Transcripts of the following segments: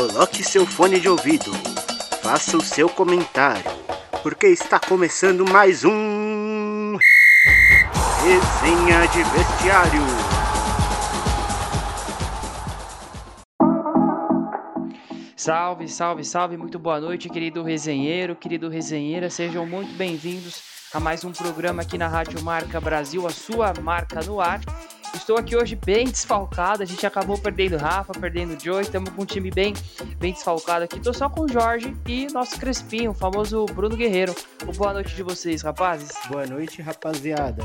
Coloque seu fone de ouvido, faça o seu comentário, porque está começando mais um. Resenha de Vestiário. Salve, salve, salve, muito boa noite, querido resenheiro, querido resenheira, sejam muito bem-vindos a mais um programa aqui na Rádio Marca Brasil, a sua marca no ar. Estou aqui hoje bem desfalcado. A gente acabou perdendo Rafa, perdendo Joe. Estamos com um time bem, bem desfalcado aqui. Estou só com o Jorge e nosso Crespinho, o famoso Bruno Guerreiro. boa noite de vocês, rapazes. Boa noite, rapaziada.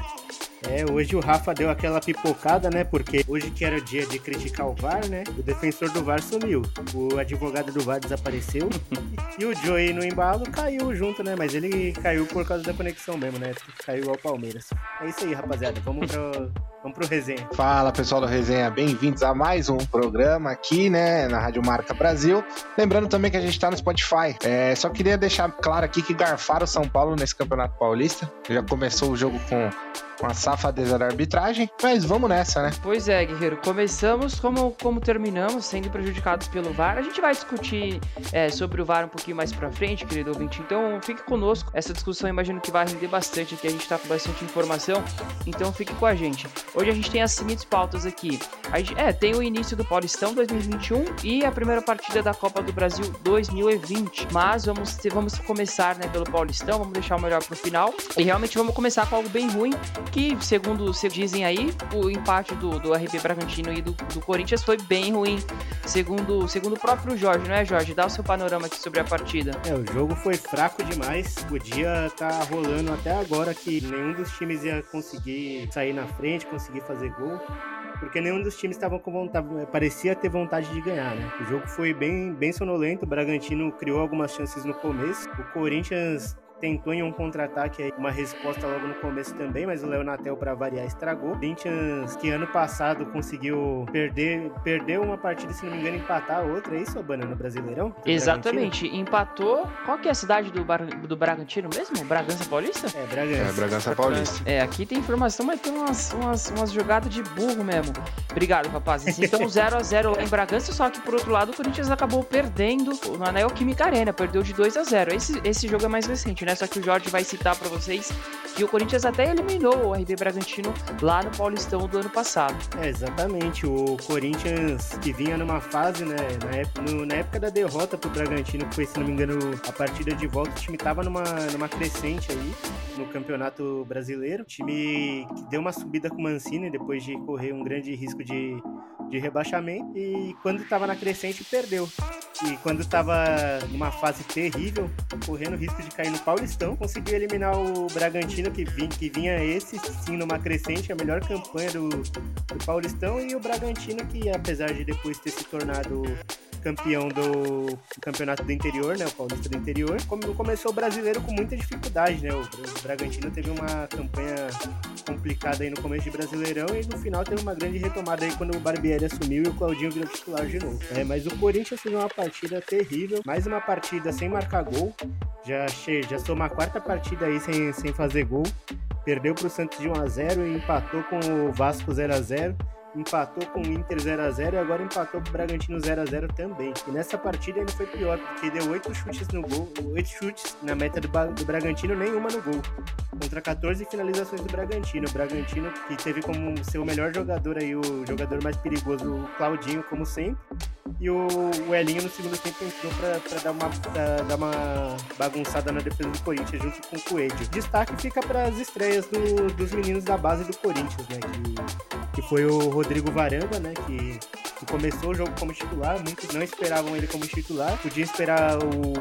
É, hoje o Rafa deu aquela pipocada, né? Porque hoje que era o dia de criticar o VAR, né? O defensor do VAR sumiu. O advogado do VAR desapareceu. e o Joey no embalo caiu junto, né? Mas ele caiu por causa da conexão mesmo, né? Caiu ao Palmeiras. É isso aí, rapaziada. Vamos pro, vamos pro resenha. Fala, pessoal do Resenha. Bem-vindos a mais um programa aqui, né? Na Rádio Marca Brasil. Lembrando também que a gente tá no Spotify. É, só queria deixar claro aqui que garfaram o São Paulo nesse Campeonato Paulista. Já começou o jogo com com a safadeza da arbitragem, mas vamos nessa, né? Pois é, Guerreiro, começamos como, como terminamos, sendo prejudicados pelo VAR. A gente vai discutir é, sobre o VAR um pouquinho mais pra frente, querido ouvinte, então fique conosco. Essa discussão imagino que vai render bastante aqui, a gente tá com bastante informação, então fique com a gente. Hoje a gente tem as seguintes pautas aqui. Gente, é, tem o início do Paulistão 2021 e a primeira partida da Copa do Brasil 2020, mas vamos, vamos começar né, pelo Paulistão, vamos deixar o melhor pro final e realmente vamos começar com algo bem ruim, que, segundo se dizem aí, o empate do, do RB Bragantino e do, do Corinthians foi bem ruim, segundo, segundo o próprio Jorge, não é, Jorge? Dá o seu panorama aqui sobre a partida. É, o jogo foi fraco demais. Podia estar tá rolando até agora que nenhum dos times ia conseguir sair na frente, conseguir fazer gol porque nenhum dos times estavam com vontade, parecia ter vontade de ganhar, né? O jogo foi bem, bem sonolento, o Bragantino criou algumas chances no começo, o Corinthians tentou em um contra-ataque uma resposta logo no começo também, mas o Leonatel, para variar, estragou. Corinthians, que ano passado conseguiu perder, perdeu uma partida, se não me engano, empatar a outra, é isso, Abana, no Brasileirão? Exatamente, Bragantino? empatou. Qual que é a cidade do, Bar... do Bragantino mesmo? Bragança Paulista? É, Bragança. É, Bragança Paulista. É, aqui tem informação, mas tem umas, umas, umas jogadas de burro mesmo. Obrigado, rapazes. Então, 0x0 lá em Bragança, só que por outro lado, o Corinthians acabou perdendo na Neoquímica Arena, perdeu de 2 a 0 esse, esse jogo é mais recente, né? Só que o Jorge vai citar para vocês que o Corinthians até eliminou o RB Bragantino lá no Paulistão do ano passado. É, exatamente. O Corinthians que vinha numa fase, né, na época, no, na época da derrota pro Bragantino, que foi, se não me engano, a partida de volta, o time tava numa, numa crescente aí no Campeonato Brasileiro. O time que deu uma subida com o Mancini depois de correr um grande risco de, de rebaixamento e quando estava na crescente perdeu. E quando estava numa fase terrível, correndo risco de cair no Paulistão, conseguiu eliminar o Bragantino, que vinha, que vinha esse sim numa crescente, a melhor campanha do, do Paulistão, e o Bragantino, que apesar de depois ter se tornado campeão do campeonato do interior, né? O Paulista do interior. Começou o brasileiro com muita dificuldade, né? O Bragantino teve uma campanha complicada aí no começo de Brasileirão e no final teve uma grande retomada aí quando o Barbieri assumiu e o Claudinho virou titular de novo. É, mas o Corinthians fez uma partida terrível, mais uma partida sem marcar gol. Já, já soma a quarta partida aí sem, sem fazer gol. Perdeu para o Santos de 1 a 0 e empatou com o Vasco 0 a 0 empatou com o Inter 0 a 0 e agora empatou com o Bragantino 0 a 0 também. E nessa partida ele foi pior, porque deu oito chutes no gol, oito chutes na meta do, do Bragantino, nenhuma no gol. Contra 14 finalizações do Bragantino. O Bragantino que teve como seu melhor jogador aí, o jogador mais perigoso, o Claudinho, como sempre. E o, Elinho no segundo tempo entrou para dar, uma, dar uma bagunçada na defesa do Corinthians junto com o Coelho. Destaque fica para as estreias do, dos meninos da base do Corinthians, né? Que, que foi o Rodrigo Varanda, né? Que, que começou o jogo como titular, muitos não esperavam ele como titular. Podia esperar o,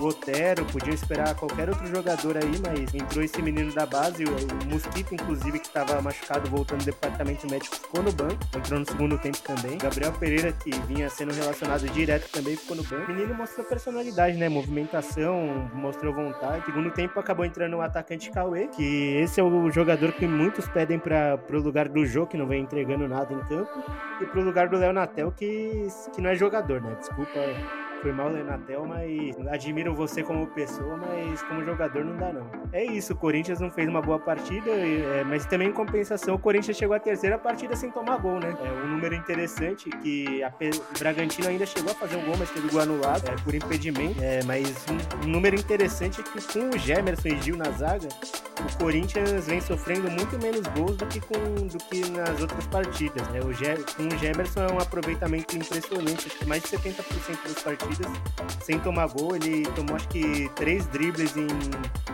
o Otero, podiam esperar qualquer outro jogador aí, mas entrou esse menino da base, o, Mosquito, inclusive, que estava machucado voltando do departamento médico, ficou no banco, entrou no segundo tempo também. Gabriel Pereira, que vinha sendo relacionado direto também, ficou no banco. O menino mostrou personalidade, né? Movimentação, mostrou vontade. Segundo tempo acabou entrando o atacante Cauê, que esse é o jogador que muitos pedem para o lugar do jogo, que não vem entregando nada em campo, e pro lugar do Léo Natel, que, que não é jogador, né? Desculpa foi mal na mas admiro você como pessoa, mas como jogador não dá não. É isso, o Corinthians não fez uma boa partida, é, mas também em compensação o Corinthians chegou à terceira partida sem tomar gol, né? É um número interessante que a, o Bragantino ainda chegou a fazer um gol, mas teve gol anulado é, por impedimento. É, mas um, número interessante que com o Gemerson e Gil na zaga, o Corinthians vem sofrendo muito menos gols do que, com, do que nas outras partidas. Né? O com o Gemerson é um aproveitamento impressionante, acho que mais de 70% das partidas sem tomar gol. Ele tomou acho que três dribles em.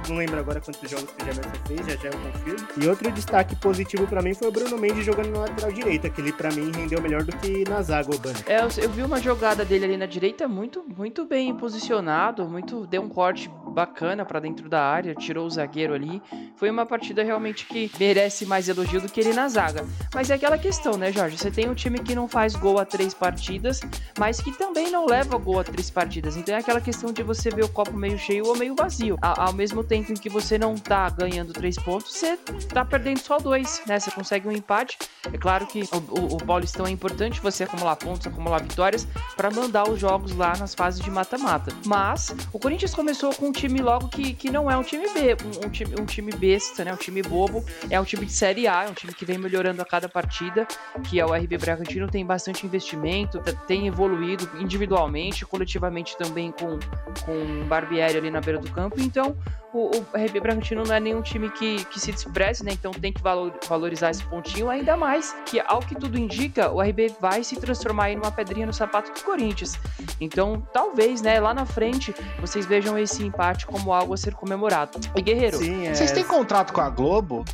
Não lembro agora quantos jogos que o Gemerson fez, já já eu confirmo. E outro destaque positivo para mim foi o Bruno Mendes jogando na lateral direita, que ele para mim rendeu melhor do que na zaga, Urbano. É, eu vi uma jogada dele ali na direita muito, muito bem posicionado, muito deu um corte bacana para dentro da área, tirou o zagueiro ali. Foi uma partida realmente que merece mais elogio do que ele na zaga. Mas é aquela questão, né, Jorge? Você tem um time que não faz gol a três partidas, mas que também não leva gol a três partidas. Então é aquela questão de você ver o copo meio cheio ou meio vazio. Ao mesmo tempo em que você não tá ganhando três pontos, você tá perdendo só dois, né? Você consegue um empate. É claro que o, o, o Paulistão é importante você acumular pontos, acumular vitórias para mandar os jogos lá nas fases de mata-mata. Mas o Corinthians começou com um time logo que, que não é um time B, um, um, time, um time besta, né? Um time bobo. É um time de Série A, é um time que vem melhorando a cada partida, que é o RB Bragantino, tem bastante investimento, tem evoluído individualmente, coletivamente também com, com Barbieri ali na beira do campo. Então, o, o RB Bragantino não é nenhum time que, que se despreze, né? Então tem que valor, valorizar esse pontinho, ainda mais que, ao que tudo indica, o RB vai se transformar em uma pedrinha no sapato do Corinthians. Então, talvez, né, lá na frente, vocês vejam esse empate como algo a ser comemorado. E Guerreiro. Sim, é... Vocês têm contrato com a Globo?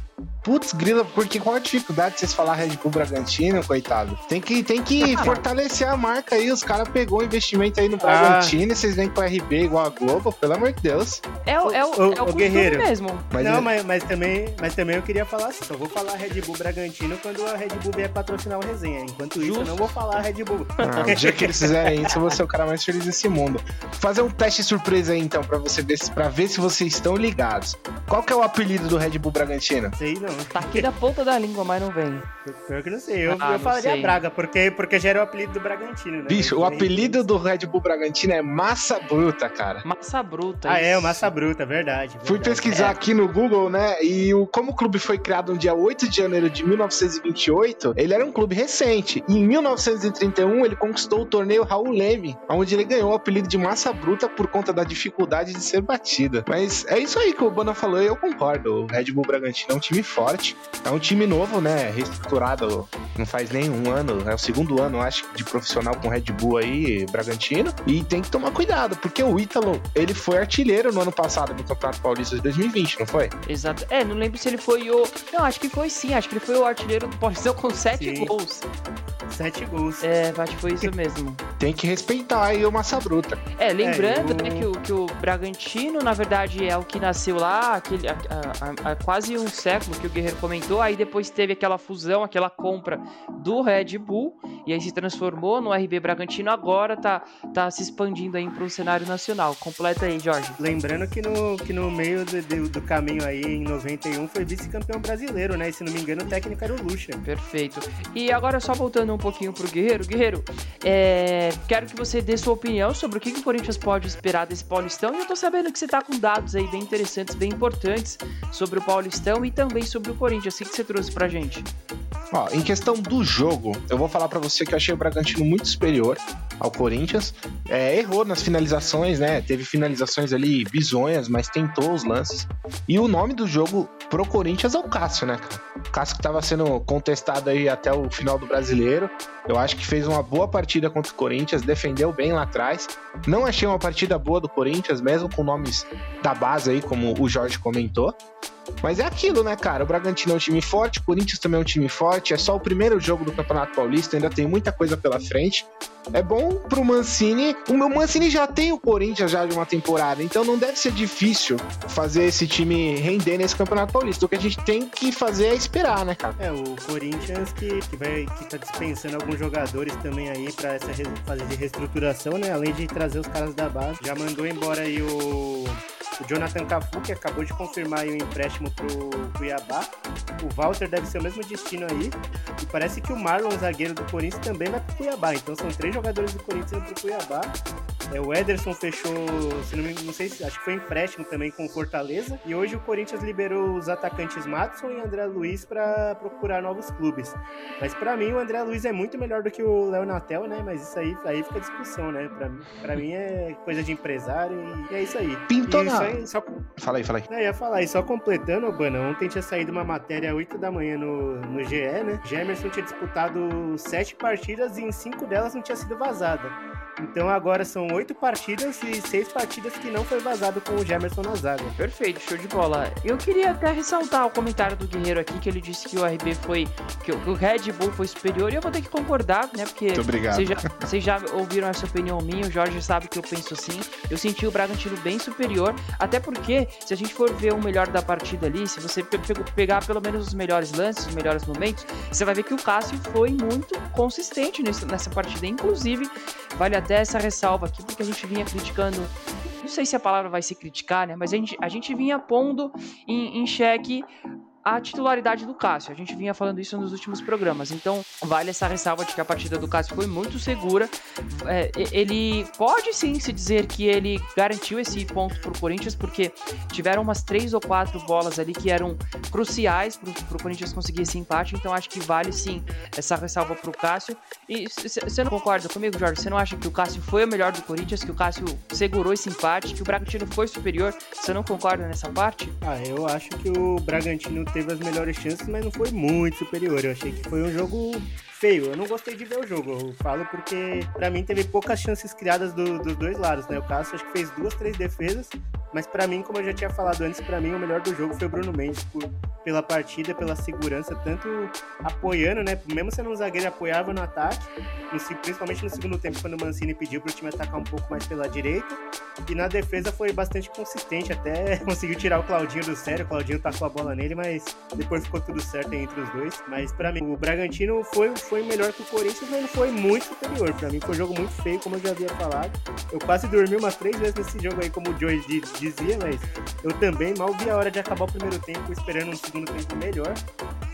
Putz, grila, porque qual a dificuldade de vocês falar Red Bull Bragantino, coitado? Tem que, tem que fortalecer a marca aí. Os caras pegou o investimento aí no ah. Bragantino ah. e vocês vêm com o RB igual a Globo, pelo amor de Deus. É, o, é o, o, é o, o Guerreiro mesmo. Mas não, é... mas, mas, também, mas também eu queria falar assim, só vou falar Red Bull Bragantino quando a Red Bull vier patrocinar o resenha. Enquanto Justo. isso, eu não vou falar Red Bull. Ah, o dia que eles fizerem isso, eu vou ser o cara mais feliz desse mundo. Fazer um teste surpresa aí, então, pra, você ver, pra ver se vocês estão ligados. Qual que é o apelido do Red Bull Bragantino? Sei não. Tá aqui da ponta da língua, mas não vem. Pior que não sei. Eu, ah, eu falaria sei. Braga, porque, porque já era o apelido do Bragantino, né? Bicho, o apelido do Red Bull Bragantino é Massa Bruta, cara. Massa Bruta. Ah, isso. é, o Massa Bruta, verdade. Verdade. Fui pesquisar é. aqui no Google, né? E o, como o clube foi criado no dia 8 de janeiro de 1928, ele era um clube recente. E em 1931, ele conquistou o torneio Raul Leme, onde ele ganhou o apelido de Massa Bruta por conta da dificuldade de ser batida. Mas é isso aí que o Bana falou e eu concordo. O Red Bull Bragantino é um time forte. É um time novo, né? Reestruturado não faz nem um ano, é o segundo ano, acho, de profissional com Red Bull aí, Bragantino. E tem que tomar cuidado, porque o Ítalo, ele foi artilheiro no ano passado no Campeonato Paulista de 2020, não foi? Exato. É, não lembro se ele foi o. Não, acho que foi sim, acho que ele foi o artilheiro do Paulistão com sete sim. gols. Sete gols. É, acho que foi isso mesmo. Tem que respeitar aí o Massa Bruta. É, lembrando, é, eu... né, que o, que o Bragantino, na verdade, é o que nasceu lá, aquele, há quase um século que o Guerreiro comentou, aí depois teve aquela fusão, aquela compra do Red Bull, e aí se transformou no RB Bragantino, agora tá, tá se expandindo aí para o cenário nacional. Completa aí, Jorge. Lembrando que no, que no meio do, do, do caminho aí, em 91, foi vice-campeão brasileiro, né? E se não me engano, o técnico era o Lucha. Perfeito. E agora, só voltando um pouquinho pro Guerreiro. Guerreiro, é... quero que você dê sua opinião sobre o que, que o Corinthians pode esperar desse Paulistão. E eu tô sabendo que você tá com dados aí bem interessantes, bem importantes sobre o Paulistão e também sobre o Corinthians. O que, que você trouxe pra gente? Ó, em questão do jogo, eu vou falar para você que eu achei o Bragantino muito superior ao Corinthians. É, errou nas finalizações, né? Teve finalizações ali bizonhas, mas tentou os lances. E o nome do jogo pro Corinthians é o Cássio, né, cara? O Cássio que tava sendo contestado aí até o final do brasileiro. Eu acho que fez uma boa partida contra o Corinthians, defendeu bem lá atrás. Não achei uma partida boa do Corinthians, mesmo com nomes da base aí, como o Jorge comentou. Mas é aquilo, né, cara? O Bragantino é um time forte, o Corinthians também é um time forte. É só o primeiro jogo do Campeonato Paulista, ainda tem muita coisa pela frente. É bom pro Mancini. O meu Mancini já tem o Corinthians já de uma temporada, então não deve ser difícil fazer esse time render nesse Campeonato Paulista. O que a gente tem que fazer é esperar, né, cara? É, o Corinthians que, que, vai, que tá dispensando alguns jogadores também aí para essa fase de reestruturação, né? Além de trazer os caras da base. Já mandou embora aí o o Jonathan Cafu, que acabou de confirmar o empréstimo pro Cuiabá. O Walter deve ser o mesmo destino aí. E parece que o Marlon, zagueiro do Corinthians, também vai pro Cuiabá. Então são três jogadores do Corinthians indo pro Cuiabá. É, o Ederson fechou, se não, me, não sei se acho que foi empréstimo também com o Fortaleza. E hoje o Corinthians liberou os atacantes Matson e André Luiz para procurar novos clubes. Mas para mim o André Luiz é muito melhor do que o Léo Natel, né? Mas isso aí, aí fica discussão, né? Pra, pra mim é coisa de empresário e é isso aí. Pintou na... aí, só... Fala aí, fala aí. Eu ia falar, e só completando, Obana, ontem tinha saído uma matéria 8 da manhã no, no GE, né? Gemerson tinha disputado sete partidas e em cinco delas não tinha sido vazada. Então agora são oito partidas e seis partidas que não foi vazado com o Gemerson na zaga. Perfeito, show de bola. Eu queria até ressaltar o comentário do Guerreiro aqui, que ele disse que o RB foi. que o Red Bull foi superior, e eu vou ter que concordar, né? Porque Muito obrigado. Vocês já, vocês já ouviram essa opinião minha, o Jorge sabe que eu penso assim. Eu senti o Bragantino bem superior, até porque, se a gente for ver o melhor da partida ali, se você pegar pelo menos os melhores lances, os melhores momentos, você vai ver que o Cássio foi muito consistente nessa partida. Inclusive, vale até essa ressalva aqui, porque a gente vinha criticando. Não sei se a palavra vai se criticar, né? Mas a gente, a gente vinha pondo em, em xeque a titularidade do Cássio. A gente vinha falando isso nos últimos programas. Então, vale essa ressalva de que a partida do Cássio foi muito segura. É, ele pode sim se dizer que ele garantiu esse ponto pro Corinthians, porque tiveram umas três ou quatro bolas ali que eram cruciais pro, pro Corinthians conseguir esse empate. Então, acho que vale sim essa ressalva pro Cássio. E você não concorda comigo, Jorge? Você não acha que o Cássio foi o melhor do Corinthians, que o Cássio segurou esse empate, que o Bragantino foi superior? Você não concorda nessa parte? Ah, eu acho que o Bragantino teve as melhores chances, mas não foi muito superior. Eu achei que foi um jogo feio. Eu não gostei de ver o jogo. Eu falo porque, para mim, teve poucas chances criadas do, dos dois lados, né? O Cássio acho que fez duas, três defesas, mas para mim, como eu já tinha falado antes, para mim o melhor do jogo foi o Bruno Mendes por, pela partida, pela segurança, tanto apoiando, né? Mesmo sendo um zagueiro, apoiava no ataque, principalmente no segundo tempo, quando o Mancini pediu para o time atacar um pouco mais pela direita. E na defesa foi bastante consistente, até conseguiu tirar o Claudinho do sério. O Claudinho tacou a bola nele, mas depois ficou tudo certo entre os dois. Mas para mim, o Bragantino foi, foi melhor que o Corinthians, mas não foi muito superior. Para mim foi um jogo muito feio, como eu já havia falado. Eu quase dormi umas três vezes nesse jogo aí, como o Joey dizia, mas eu também mal vi a hora de acabar o primeiro tempo, esperando um segundo tempo melhor.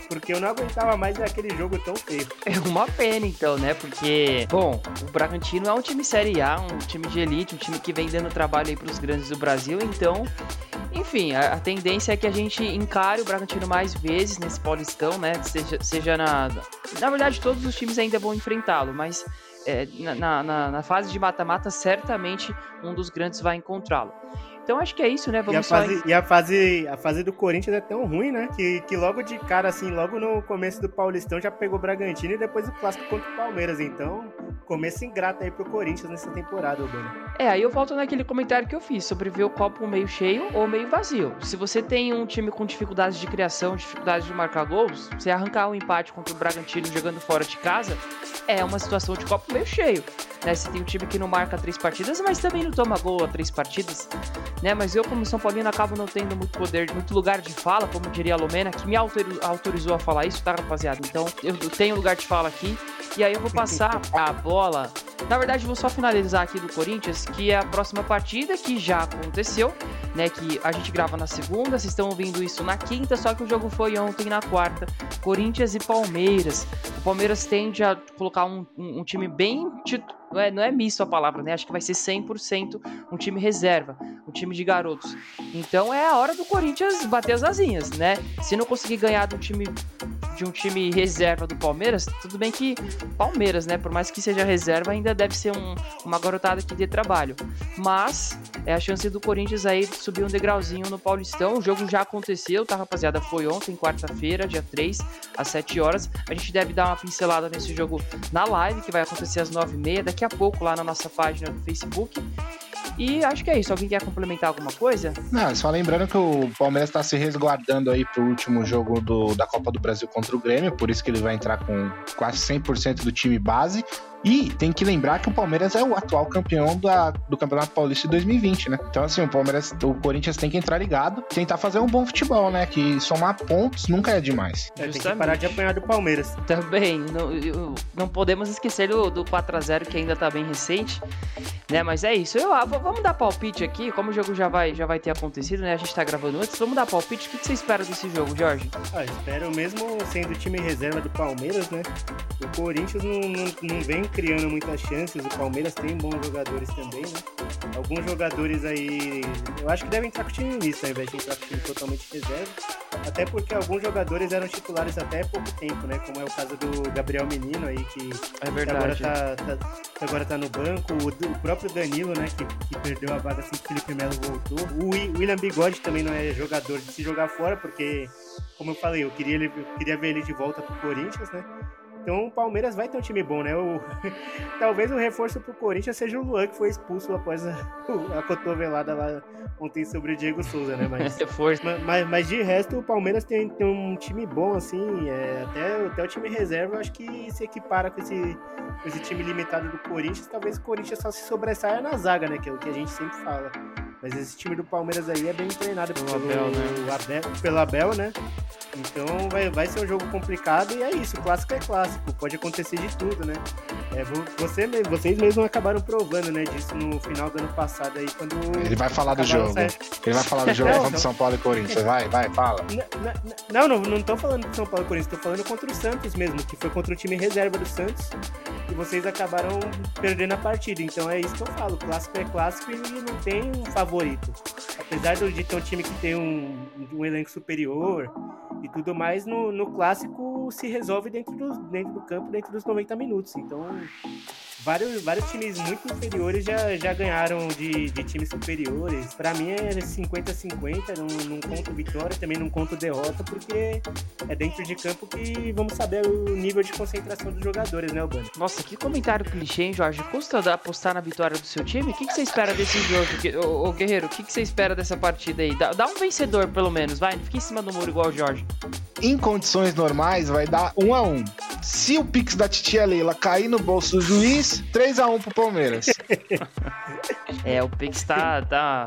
Porque eu não aguentava mais aquele jogo tão feio. É uma pena, então, né? Porque, bom, o Bragantino é um time Série A, um time de elite, um time que vem dando trabalho aí pros grandes do Brasil, então enfim, a, a, tendência é que a gente encare o Bragantino mais vezes nesse Paulistão, né? Seja, seja na. Na verdade, todos os times ainda vão enfrentá-lo, mas é, na, na, na, fase de mata-mata, certamente um dos grandes vai encontrá-lo. Então acho que é isso, né? Vamos e a fase, e a fase, a fase do Corinthians é tão ruim, né? Que, que logo de cara, assim, logo no começo do Paulistão já pegou o Bragantino e depois o clássico contra o Palmeiras. Então, começo ingrato aí pro Corinthians nessa temporada, Bruno. É, aí eu volto naquele comentário que eu fiz sobre ver o copo meio cheio ou meio vazio. Se você tem um time com dificuldades de criação, dificuldades de marcar gols, você arrancar um empate contra o Bragantino jogando fora de casa, é uma situação de copo meio cheio. Né? Você tem um time que não marca três partidas, mas também não toma gol a três partidas né? Mas eu, como São Paulino, acabo não tendo muito poder, muito lugar de fala, como diria a Lumena, que me autorizou a falar isso, tá, rapaziada? Então, eu tenho lugar de fala aqui. E aí eu vou passar a bola. Na verdade, vou só finalizar aqui do Corinthians, que é a próxima partida que já aconteceu, né? Que a gente grava na segunda, vocês estão ouvindo isso na quinta, só que o jogo foi ontem na quarta. Corinthians e Palmeiras. O Palmeiras tende a colocar um, um, um time bem não é, não é misto a palavra, né? Acho que vai ser 100% um time reserva, um time de garotos. Então é a hora do Corinthians bater as asinhas, né? Se não conseguir ganhar do time de um time reserva do Palmeiras, tudo bem que Palmeiras, né? Por mais que seja reserva, ainda deve ser um, uma garotada que dê trabalho. Mas é a chance do Corinthians aí subir um degrauzinho no Paulistão. O jogo já aconteceu, tá, rapaziada? Foi ontem, quarta-feira, dia 3, às 7 horas. A gente deve dar uma pincelada nesse jogo na live, que vai acontecer às 9h30, daqui a pouco lá na nossa página do Facebook. E acho que é isso. Alguém quer complementar alguma coisa? Não, só lembrando que o Palmeiras está se resguardando aí pro último jogo do, da Copa do Brasil contra o Grêmio, por isso que ele vai entrar com quase 100% do time base. E tem que lembrar que o Palmeiras é o atual campeão da, do Campeonato Paulista de 2020, né? Então, assim, o Palmeiras, o Corinthians tem que entrar ligado, tentar fazer um bom futebol, né? Que somar pontos nunca é demais. É, tem que parar de apanhar do Palmeiras. Também, não, não podemos esquecer do, do 4x0 que ainda tá bem recente. Né, mas é isso. Eu, ah, vamos dar palpite aqui, como o jogo já vai, já vai ter acontecido, né? A gente tá gravando antes. Vamos dar palpite. O que, que você espera desse jogo, Jorge? Ah, espero mesmo sendo o time reserva do Palmeiras, né? O Corinthians não, não, não vem criando muitas chances. O Palmeiras tem bons jogadores também, né? Alguns jogadores aí. Eu acho que devem entrar com o time misto ao invés de entrar com o time totalmente reserva. Até porque alguns jogadores eram titulares até pouco tempo, né? Como é o caso do Gabriel Menino aí, que, é que agora, tá, tá, agora tá no banco. O, o próprio Danilo, né? Que, que, perdeu a vaga assim que o Felipe Melo voltou. O William Bigode também não é jogador de se jogar fora, porque, como eu falei, eu queria, ele, eu queria ver ele de volta pro Corinthians, né? Então o Palmeiras vai ter um time bom, né? O... Talvez o reforço pro Corinthians seja o Luan, que foi expulso após a, a cotovelada lá ontem sobre o Diego Souza, né? Mas. Mas, mas, de resto, o Palmeiras tem, tem um time bom, assim. É, até, até o time reserva, eu acho que se equipara com esse, com esse time limitado do Corinthians. Talvez o Corinthians só se sobressaia na zaga, né? Que é o que a gente sempre fala. Mas esse time do Palmeiras aí é bem treinado pelo, pelo Abel, né? Abel, pelo Abel, né? Então vai, vai ser um jogo complicado e é isso, clássico é clássico, pode acontecer de tudo, né? É, você, vocês mesmos acabaram provando, né, disso no final do ano passado aí, quando. Ele vai falar do jogo. Ele vai falar do jogo não, contra São Paulo e Corinthians. Vai, vai, fala. Não, não, não tô falando de São Paulo e Corinthians, tô falando contra o Santos mesmo, que foi contra o time reserva do Santos. E vocês acabaram perdendo a partida. Então é isso que eu falo. Clássico é clássico e não tem um favorito. Apesar de ter um time que tem um, um elenco superior e tudo mais, no, no clássico se resolve dentro do, dentro do campo, dentro dos 90 minutos. Então vários, vários times muito inferiores já, já ganharam de, de times superiores. Para mim é 50-50, não, não conto vitória, também não conto derrota, porque é dentro de campo que vamos saber o nível de concentração dos jogadores, né, Albano? Nossa, que comentário clichê, hein, Jorge? Custa apostar na vitória do seu time? O que, que você espera desse jogo? Ô, ô Guerreiro, o que, que você espera dessa partida aí? Dá, dá um vencedor, pelo menos, vai. Não fique em cima do muro igual o Jorge. Em condições normais, vai dar um a um. Se o Pix da Titia Leila cair no bolso do juiz, 3x1 pro Palmeiras. é, o Pix tá, tá,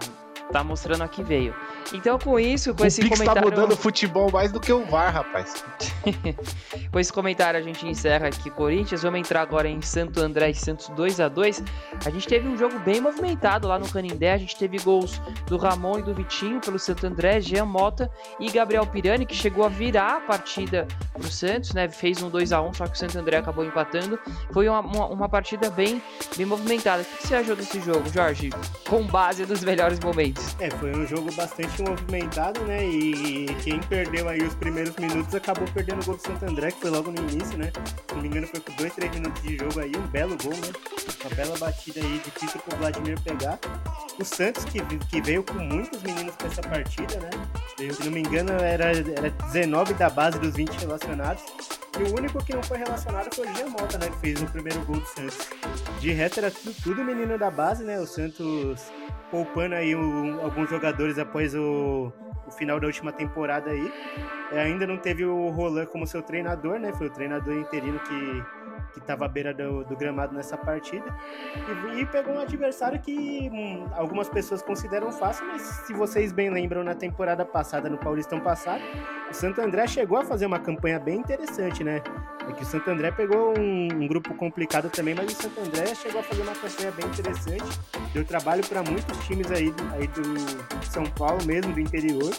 tá mostrando a que veio. Então, com isso, com o esse Pix tá comentário. tá mudando o futebol mais do que o VAR, rapaz. com esse comentário, a gente encerra aqui Corinthians. Vamos entrar agora em Santo André e Santos 2 a 2 A gente teve um jogo bem movimentado lá no Canindé. A gente teve gols do Ramon e do Vitinho pelo Santo André, Jean Mota e Gabriel Pirani, que chegou a virar a partida pro Santos, né? Fez um 2 a 1 só que o Santo André acabou empatando. Foi uma, uma, uma partida bem, bem movimentada. O que você achou desse jogo, Jorge? Com base nos melhores momentos. É, foi um jogo bastante movimentado, né? E quem perdeu aí os primeiros minutos acabou perdendo o gol do Santo André, que foi logo no início, né? Se não me engano, foi com 2, 3 minutos de jogo aí, um belo gol, né? Uma bela batida aí, difícil pro Vladimir pegar. O Santos, que, que veio com muitos meninos pra essa partida, né? Se não me engano, era, era 19 da base dos 20 relacionados. E o único que não foi relacionado foi o Jean Mota, né? Que fez o primeiro gol do Santos. De resto, era tudo, tudo menino da base, né? O Santos poupando aí o, alguns jogadores após o, o, final da última temporada aí. É, ainda não teve o Roland como seu treinador, né? Foi o treinador interino que que estava à beira do, do, gramado nessa partida. E, e, pegou um adversário que hum, algumas pessoas consideram fácil, mas se vocês bem lembram, na temporada passada, no Paulistão passado, o Santo André chegou a fazer uma campanha bem interessante, né? É que o Santo André pegou um, um grupo complicado também, mas o Santo André chegou a fazer uma campanha bem interessante. Deu trabalho para muitos times aí, aí do São Paulo mesmo, do interior.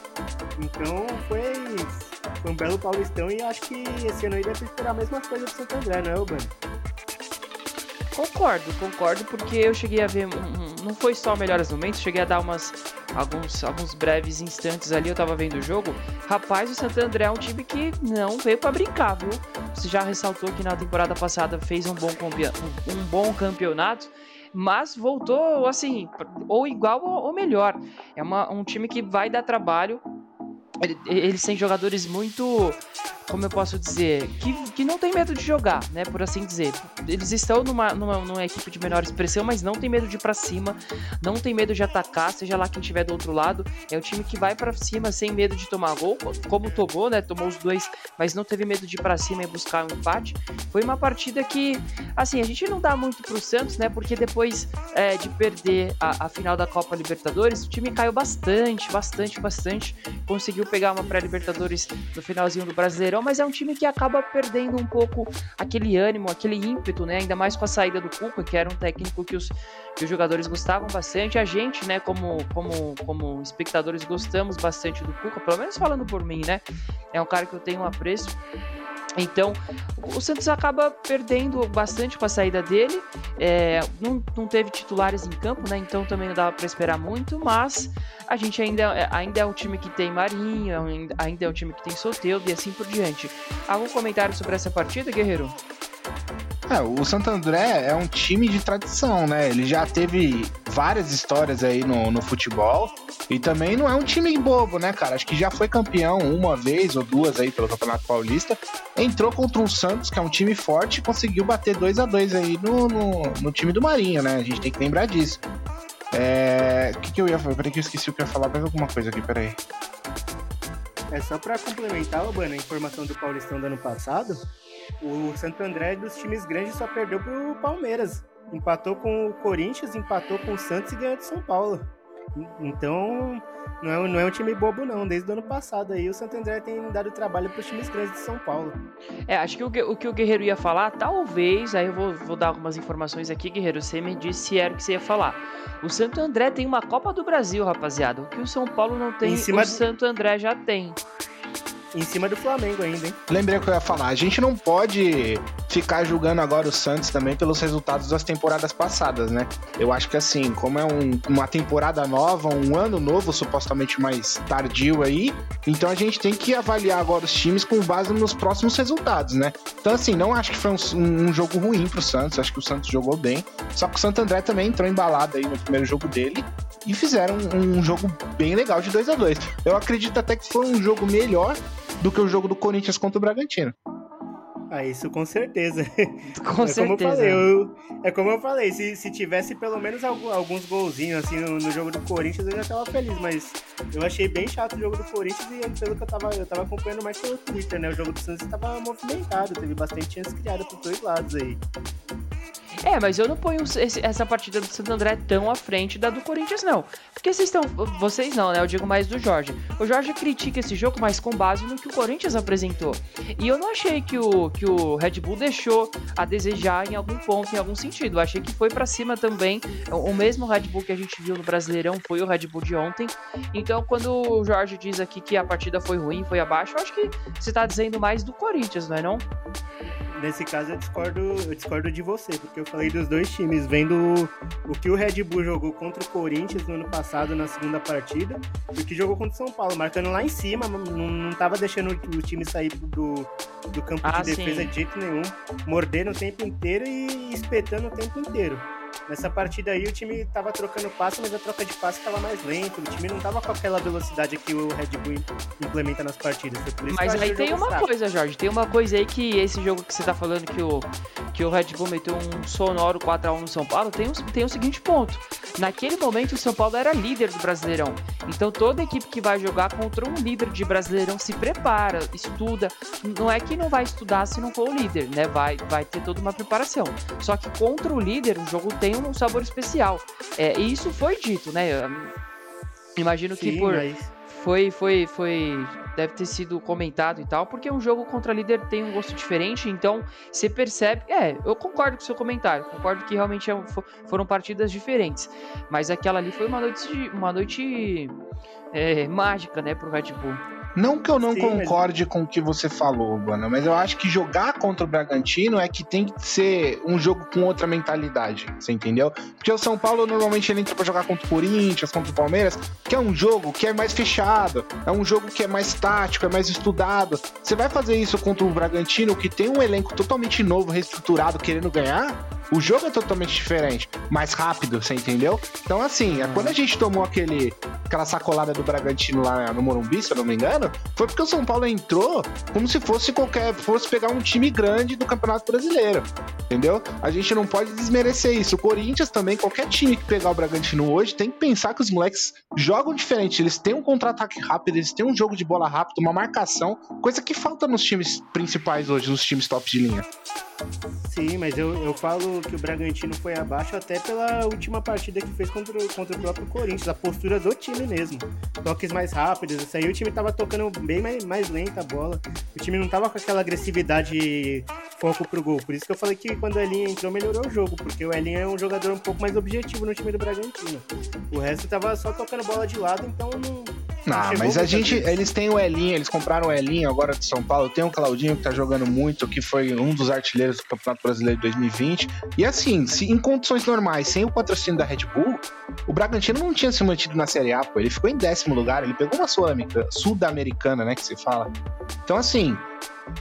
Então foi foi um belo Paulistão e acho que esse ano aí deve esperar a mesma coisa do Santo André, não é, Urbano? Concordo, concordo, porque eu cheguei a ver. Não foi só melhores momentos, cheguei a dar umas. Alguns, alguns breves instantes ali, eu tava vendo o jogo. Rapaz, o Santo André é um time que não veio para brincar, viu? Você já ressaltou que na temporada passada fez um bom, um bom campeonato mas voltou assim, ou igual ou melhor. É uma, um time que vai dar trabalho, eles têm jogadores muito como eu posso dizer, que, que não tem medo de jogar, né? Por assim dizer. Eles estão numa, numa, numa equipe de menor expressão, mas não tem medo de ir pra cima, não tem medo de atacar, seja lá quem estiver do outro lado. É um time que vai para cima sem medo de tomar gol, como tomou, né? Tomou os dois, mas não teve medo de ir pra cima e buscar um empate. Foi uma partida que, assim, a gente não dá muito pro Santos, né? Porque depois é, de perder a, a final da Copa Libertadores, o time caiu bastante, bastante, bastante. Conseguiu pegar uma pré-Libertadores no finalzinho do Brasileirão, mas é um time que acaba perdendo um pouco aquele ânimo, aquele ímpeto, né? Ainda mais com a saída do Cuca, que era um técnico que os, que os jogadores gostavam bastante. A gente, né, como, como, como espectadores, gostamos bastante do Cuca, pelo menos falando por mim, né? É um cara que eu tenho um apreço. Então, o Santos acaba perdendo bastante com a saída dele. É, não, não teve titulares em campo, né? Então também não dava para esperar muito, mas a gente ainda, é, ainda é um time que tem Marinho, ainda é um time que tem Soteudo e assim por diante. Algum comentário sobre essa partida, Guerreiro? É, o Santo André é um time de tradição, né? Ele já teve várias histórias aí no, no futebol e também não é um time bobo, né, cara? Acho que já foi campeão uma vez ou duas aí pelo Campeonato Paulista. Entrou contra o Santos, que é um time forte, e conseguiu bater 2 a 2 aí no, no, no, time do Marinho, né? A gente tem que lembrar disso. É. O que, que eu ia falar? Peraí que eu esqueci o que eu ia falar, mais alguma coisa aqui, peraí. É só para complementar, Urbana, a informação do Paulistão do ano passado. O Santo André dos times grandes só perdeu pro Palmeiras. Empatou com o Corinthians, empatou com o Santos e ganhou de São Paulo. Então, não é, não é um time bobo, não. Desde o ano passado aí, o Santo André tem dado trabalho para os times grandes de São Paulo. É, acho que o, o, que o Guerreiro ia falar, talvez, aí eu vou, vou dar algumas informações aqui, Guerreiro. Você me disse se era o que você ia falar. O Santo André tem uma Copa do Brasil, rapaziada. O que o São Paulo não tem, o Santo André já tem em cima do Flamengo ainda, hein? Lembrei o que eu ia falar. A gente não pode ficar julgando agora o Santos também pelos resultados das temporadas passadas, né? Eu acho que assim, como é um, uma temporada nova, um ano novo, supostamente mais tardio aí, então a gente tem que avaliar agora os times com base nos próximos resultados, né? Então, assim, não acho que foi um, um jogo ruim pro Santos, acho que o Santos jogou bem. Só que o Santo André também entrou embalado aí no primeiro jogo dele e fizeram um, um jogo bem legal de 2 a 2 Eu acredito até que foi um jogo melhor do que o jogo do Corinthians contra o Bragantino. Ah, isso com certeza. Com é certeza. Como falei, eu, é como eu falei, se, se tivesse pelo menos alguns golzinhos assim no, no, jogo do Corinthians, eu já tava feliz, mas eu achei bem chato o jogo do Corinthians e pelo que eu tava, eu tava acompanhando mais pelo Twitter, né? O jogo do Santos tava movimentado, teve bastante chance criada por dois lados aí. É, mas eu não ponho essa partida do Santo André tão à frente da do Corinthians, não. Porque vocês estão. Vocês não, né? Eu digo mais do Jorge. O Jorge critica esse jogo, mas com base no que o Corinthians apresentou. E eu não achei que o, que o Red Bull deixou a desejar em algum ponto, em algum sentido. Eu achei que foi para cima também. O mesmo Red Bull que a gente viu no Brasileirão foi o Red Bull de ontem. Então, quando o Jorge diz aqui que a partida foi ruim, foi abaixo, eu acho que você tá dizendo mais do Corinthians, não é não? nesse caso eu discordo, eu discordo de você, porque eu falei dos dois times, vendo o que o Red Bull jogou contra o Corinthians no ano passado na segunda partida e o que jogou contra o São Paulo, marcando lá em cima, não, não tava deixando o time sair do, do campo ah, de defesa sim. de jeito nenhum, mordendo o tempo inteiro e espetando o tempo inteiro. Nessa partida aí o time tava trocando passe, mas a troca de passe tava mais lento. O time não tava com aquela velocidade que o Red Bull implementa nas partidas. mas aí tem uma fraco. coisa, Jorge. Tem uma coisa aí que esse jogo que você tá falando que o, que o Red Bull meteu um sonoro 4x1 no São Paulo, tem, um, tem o um seguinte ponto. Naquele momento o São Paulo era líder do Brasileirão. Então toda equipe que vai jogar contra um líder de Brasileirão se prepara, estuda. Não é que não vai estudar se não for o líder, né? Vai, vai ter toda uma preparação. Só que contra o líder o jogo tem um sabor especial. É, e isso foi dito, né? Imagino Sim, que por. Mas... Foi, foi, foi. Deve ter sido comentado e tal, porque um jogo contra líder tem um gosto diferente, então você percebe. É, eu concordo com o seu comentário, concordo que realmente é foram partidas diferentes. Mas aquela ali foi uma noite, uma noite é, mágica, né, pro Red Bull. Não que eu não Sim, concorde mas... com o que você falou, Bana, mas eu acho que jogar contra o Bragantino é que tem que ser um jogo com outra mentalidade, você entendeu? Porque o São Paulo normalmente ele entra pra jogar contra o Corinthians, contra o Palmeiras, que é um jogo que é mais fechado, é um jogo que é mais tático, é mais estudado. Você vai fazer isso contra o Bragantino, que tem um elenco totalmente novo, reestruturado, querendo ganhar? O jogo é totalmente diferente, mais rápido, você entendeu? Então, assim, é quando a gente tomou aquele, aquela sacolada do Bragantino lá no Morumbi, se eu não me engano, foi porque o São Paulo entrou como se fosse qualquer. fosse pegar um time grande do Campeonato Brasileiro. Entendeu? A gente não pode desmerecer isso. O Corinthians também, qualquer time que pegar o Bragantino hoje, tem que pensar que os moleques jogam diferente. Eles têm um contra-ataque rápido, eles têm um jogo de bola rápido, uma marcação, coisa que falta nos times principais hoje, nos times top de linha. Sim, mas eu, eu falo que o Bragantino foi abaixo até pela última partida que fez contra, contra o próprio Corinthians, a postura do time mesmo. Toques mais rápidos, isso aí o time tava tocando bem mais, mais lenta a bola. O time não tava com aquela agressividade foco pro gol. Por isso que eu falei que quando o Elinho entrou melhorou o jogo, porque o Elinho é um jogador um pouco mais objetivo no time do Bragantino. O resto tava só tocando bola de lado, então não não, mas a gente, vezes. eles têm o Elinho, eles compraram o Elinho agora de São Paulo, tem o Claudinho que tá jogando muito, que foi um dos artilheiros do Campeonato Brasileiro de 2020. E assim, se em condições normais, sem o patrocínio da Red Bull, o Bragantino não tinha se mantido na Série A, pô. Ele ficou em décimo lugar, ele pegou uma sul-americana, né, que se fala. Então assim,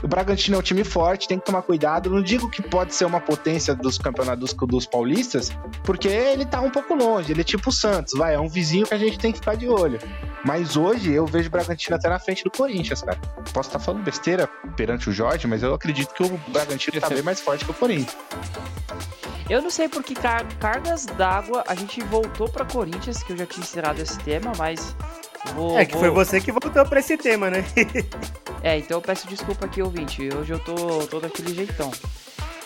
o Bragantino é um time forte, tem que tomar cuidado. Não digo que pode ser uma potência dos campeonatos dos, dos paulistas, porque ele tá um pouco longe. Ele é tipo o Santos, vai, é um vizinho que a gente tem que ficar de olho. Mas hoje eu vejo o Bragantino até na frente do Corinthians, cara. Posso estar falando besteira perante o Jorge, mas eu acredito que o Bragantino tá bem mais forte que o Corinthians. Eu não sei por que car cargas d'água a gente voltou para Corinthians, que eu já tinha encerrado esse tema, mas Vou, é que vou... foi você que voltou pra esse tema, né? é, então eu peço desculpa aqui, ouvinte. Hoje eu tô, tô daquele jeitão.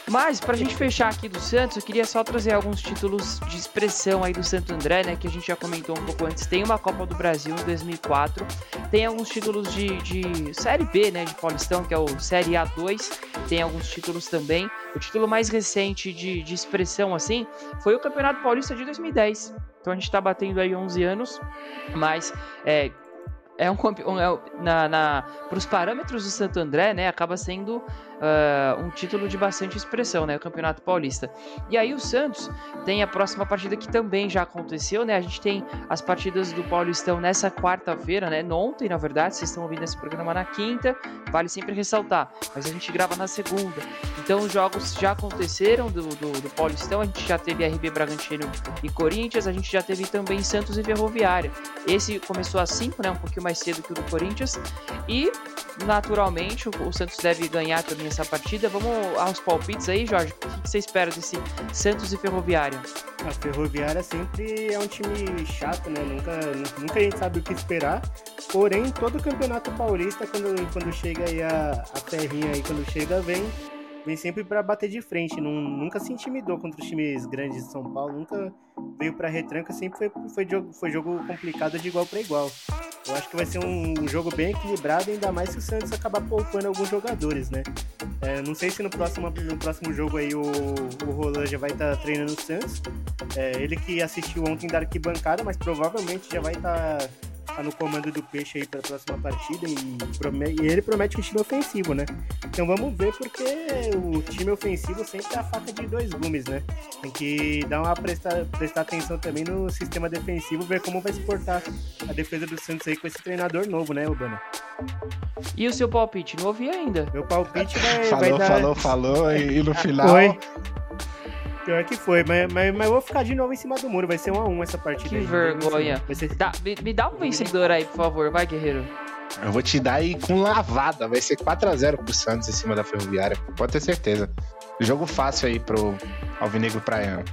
Mas, pra gente fechar aqui do Santos, eu queria só trazer alguns títulos de expressão aí do Santo André, né? Que a gente já comentou um pouco antes. Tem uma Copa do Brasil em 2004. Tem alguns títulos de, de Série B, né? De Paulistão, que é o Série A2. Tem alguns títulos também. O título mais recente de, de expressão, assim, foi o Campeonato Paulista de 2010. Então a gente tá batendo aí 11 anos. Mas, é, é um, um é, na, na para os parâmetros do Santo André, né, acaba sendo uh, um título de bastante expressão, né? O Campeonato Paulista. E aí o Santos tem a próxima partida que também já aconteceu, né? A gente tem as partidas do Paulistão nessa quarta-feira, né? Ontem, na verdade, vocês estão ouvindo esse programa na quinta, vale sempre ressaltar, mas a gente grava na segunda. Então os jogos já aconteceram do, do, do Paulistão, a gente já teve RB Bragantino e Corinthians, a gente já teve também Santos e Ferroviária. Esse começou às 5, né? Um pouquinho mais cedo que o do Corinthians. E, naturalmente, o, o Santos deve ganhar também nessa partida. Vamos aos palpites aí, Jorge. O que você espera desse Santos e Ferroviária? A Ferroviária sempre é um time chato, né? Nunca, nunca a gente sabe o que esperar. Porém, todo campeonato paulista, quando, quando chega aí a, a terrinha aí, quando chega, vem vem sempre para bater de frente, não, nunca se intimidou contra os times grandes de São Paulo, nunca veio para retranca, sempre foi, foi, jogo, foi jogo complicado de igual para igual. Eu acho que vai ser um jogo bem equilibrado, ainda mais se o Santos acabar poupando alguns jogadores, né? É, não sei se no próximo, no próximo jogo aí o, o Roland já vai estar tá treinando o Santos. É, ele que assistiu ontem da arquibancada, mas provavelmente já vai estar tá tá no comando do Peixe aí para a próxima partida e, promete, e ele promete um time ofensivo, né? Então vamos ver porque o time ofensivo sempre é a faca de dois gumes, né? Tem que dar uma prestar, prestar atenção também no sistema defensivo, ver como vai se portar a defesa do Santos aí com esse treinador novo, né, Urbana? E o seu palpite? Não ouvi ainda. Meu palpite vai, falou, vai dar... Falou, falou, falou, e no final... Foi. Pior que foi, mas, mas, mas eu vou ficar de novo em cima do muro. Vai ser um a um essa partida. Que aí, vergonha. Ser... Dá, me, me, dá um vencedor aí, por favor. Vai, guerreiro. Eu vou te dar aí com lavada. Vai ser 4x0 pro Santos em cima da Ferroviária. Pode ter certeza. Jogo fácil aí pro Alvinegro Praiano.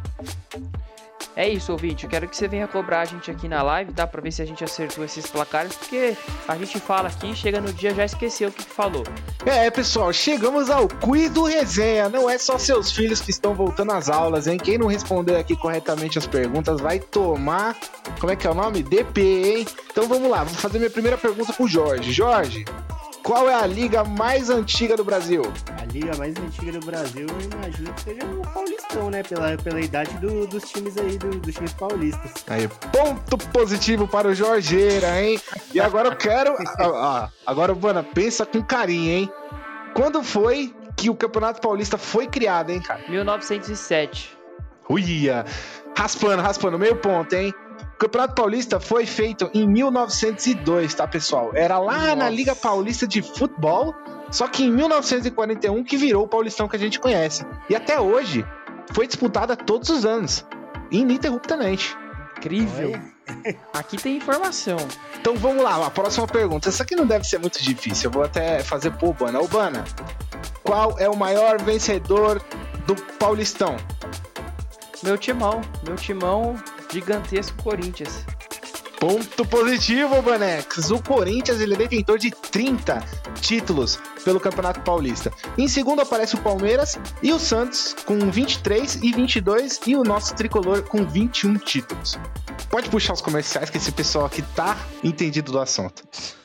É isso, ouvinte. Eu quero que você venha cobrar a gente aqui na live, tá? Pra ver se a gente acertou esses placares, porque a gente fala aqui, chega no dia já esqueceu o que falou. É, pessoal, chegamos ao quiz do resenha. Não é só seus filhos que estão voltando às aulas, hein? Quem não responder aqui corretamente as perguntas vai tomar. Como é que é o nome? DP, hein? Então vamos lá, vou fazer minha primeira pergunta pro Jorge. Jorge, qual é a liga mais antiga do Brasil? A liga mais antiga do Brasil, eu imagino que seja o Paulistão, né? Pela, pela idade do, dos times aí, do, dos times paulistas. Aí, ponto positivo para o Jorgeira, hein? E agora eu quero. ah, agora, mano, pensa com carinho, hein? Quando foi que o Campeonato Paulista foi criado, hein, cara? 1907. Uia! Raspando, raspando, meio ponto, hein? O Campeonato Paulista foi feito em 1902, tá, pessoal? Era lá Nossa. na Liga Paulista de Futebol, só que em 1941 que virou o Paulistão que a gente conhece. E até hoje foi disputada todos os anos, ininterruptamente. Incrível. Aqui tem informação. Então vamos lá, a próxima pergunta. Essa aqui não deve ser muito difícil. Eu vou até fazer pro Urbana. Urbana, qual é o maior vencedor do Paulistão? Meu timão. Meu timão gigantesco Corinthians. Ponto positivo, Banex. O Corinthians ele é detentor de 30 títulos pelo Campeonato Paulista. Em segundo aparece o Palmeiras e o Santos com 23 e 22 e o nosso tricolor com 21 títulos. Pode puxar os comerciais que esse pessoal aqui tá entendido do assunto.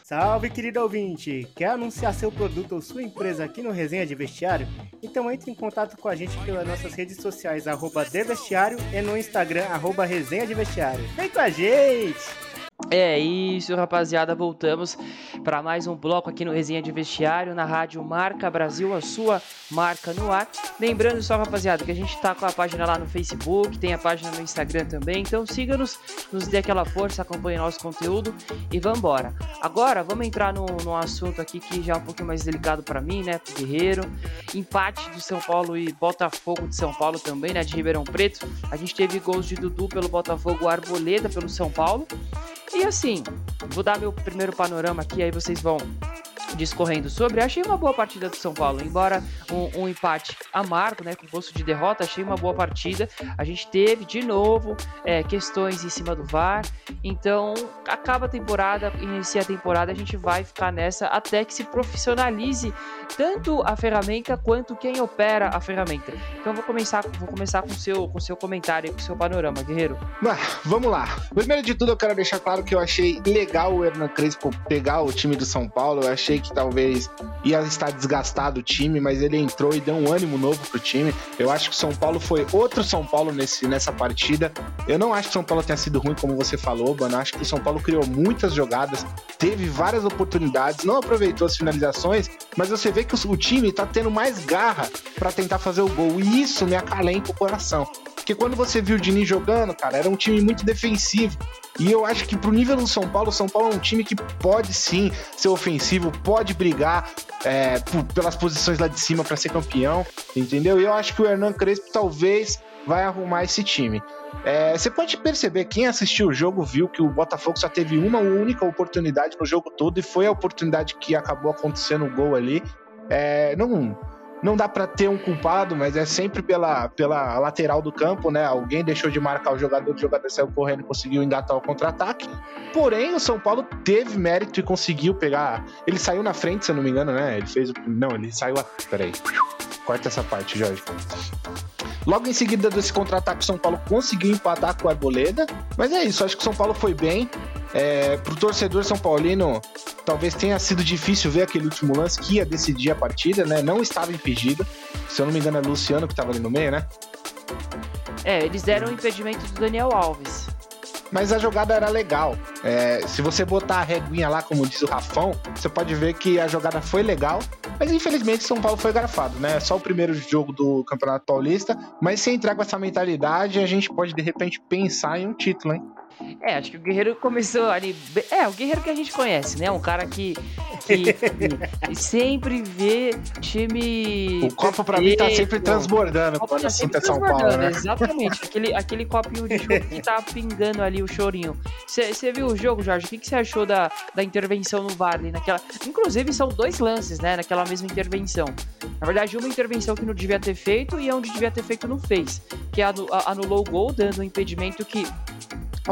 Salve, querido ouvinte! Quer anunciar seu produto ou sua empresa aqui no Resenha de Vestiário? Então entre em contato com a gente pelas nossas redes sociais, arroba e no Instagram, arroba Resenha de Vestiário. Vem com a gente! É isso, rapaziada. Voltamos para mais um bloco aqui no Resenha de Vestiário, na Rádio Marca Brasil, a sua marca no ar. Lembrando só, rapaziada, que a gente tá com a página lá no Facebook, tem a página no Instagram também. Então siga-nos, nos dê aquela força, acompanhe nosso conteúdo e vambora. Agora, vamos entrar no assunto aqui que já é um pouquinho mais delicado para mim, né? Pro Guerreiro. Empate do São Paulo e Botafogo de São Paulo também, né? De Ribeirão Preto. A gente teve gols de Dudu pelo Botafogo, Arboleda pelo São Paulo. E assim, vou dar meu primeiro panorama aqui, aí vocês vão discorrendo sobre, achei uma boa partida do São Paulo, embora um, um, empate amargo, né, com gosto de derrota, achei uma boa partida. A gente teve de novo é, questões em cima do VAR, então acaba a temporada, inicia a temporada, a gente vai ficar nessa até que se profissionalize tanto a ferramenta quanto quem opera a ferramenta. Então vou começar, vou começar com seu, com seu comentário, com seu panorama, Guerreiro. vamos lá. Primeiro de tudo, eu quero deixar claro que eu achei legal o Hernan Crespo pegar o time do São Paulo. Eu achei que talvez ia estar desgastado o time, mas ele entrou e deu um ânimo novo pro time. Eu acho que o São Paulo foi outro São Paulo nesse, nessa partida. Eu não acho que o São Paulo tenha sido ruim, como você falou, mano. Acho que o São Paulo criou muitas jogadas, teve várias oportunidades, não aproveitou as finalizações, mas você vê que o, o time tá tendo mais garra para tentar fazer o gol. E isso me acalenta o coração. Porque quando você viu o Dini jogando, cara, era um time muito defensivo. E eu acho que pro nível do São Paulo, o São Paulo é um time que pode sim ser ofensivo, pode brigar é, pelas posições lá de cima para ser campeão, entendeu? E eu acho que o Hernan Crespo talvez vai arrumar esse time. É, você pode perceber, quem assistiu o jogo viu que o Botafogo só teve uma única oportunidade no jogo todo e foi a oportunidade que acabou acontecendo o gol ali. É, não não dá para ter um culpado, mas é sempre pela, pela lateral do campo, né? Alguém deixou de marcar o jogador, o jogador saiu correndo e conseguiu engatar o contra-ataque. Porém, o São Paulo teve mérito e conseguiu pegar. Ele saiu na frente, se eu não me engano, né? Ele fez. Não, ele saiu. Peraí. Corta essa parte, Jorge. Logo em seguida desse contra-ataque, o São Paulo conseguiu empatar com o Arboleda. Mas é isso, acho que o São Paulo foi bem. É, pro torcedor São Paulino, talvez tenha sido difícil ver aquele último lance que ia decidir a partida, né? Não estava impedido. Se eu não me engano, é Luciano que estava ali no meio, né? É, eles deram o impedimento do Daniel Alves. Mas a jogada era legal. É, se você botar a reguinha lá, como diz o Rafão, você pode ver que a jogada foi legal. Mas infelizmente São Paulo foi garfado, né? É só o primeiro jogo do Campeonato Paulista. Mas se entrar com essa mentalidade, a gente pode de repente pensar em um título, hein? É, acho que o Guerreiro começou ali. É, o Guerreiro que a gente conhece, né? Um cara que, que, que sempre vê time. O copo pra mim tá sempre transbordando quando tá sempre São Paulo, né? Exatamente. aquele, aquele copinho de chorinho que tá pingando ali o chorinho. Você viu o jogo, Jorge? O que você achou da, da intervenção no Varley? Naquela... Inclusive, são dois lances, né? Naquela mesma intervenção. Na verdade, uma intervenção que não devia ter feito e onde devia ter feito não fez. Que anulou o gol, dando um impedimento que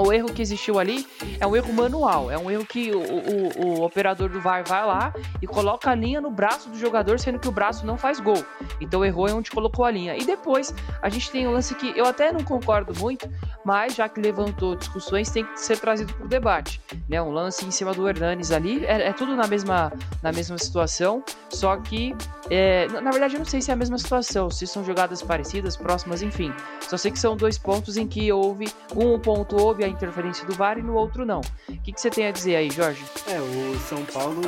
o erro que existiu ali é um erro manual, é um erro que o, o, o, operador do VAR vai lá e coloca a linha no braço do jogador, sendo que o braço não faz gol. Então errou é onde colocou a linha. E depois a gente tem um lance que eu até não concordo muito, mas já que levantou discussões, tem que ser trazido para o debate. Né? Um lance em cima do Hernanes ali, é, é, tudo na mesma, na mesma situação, só que é, na verdade eu não sei se é a mesma situação, se são jogadas parecidas, próximas, enfim. Só sei que são dois pontos em que houve um ponto houve a interferência do VAR e no outro não. O que, que você tem a dizer aí, Jorge? É, o São Paulo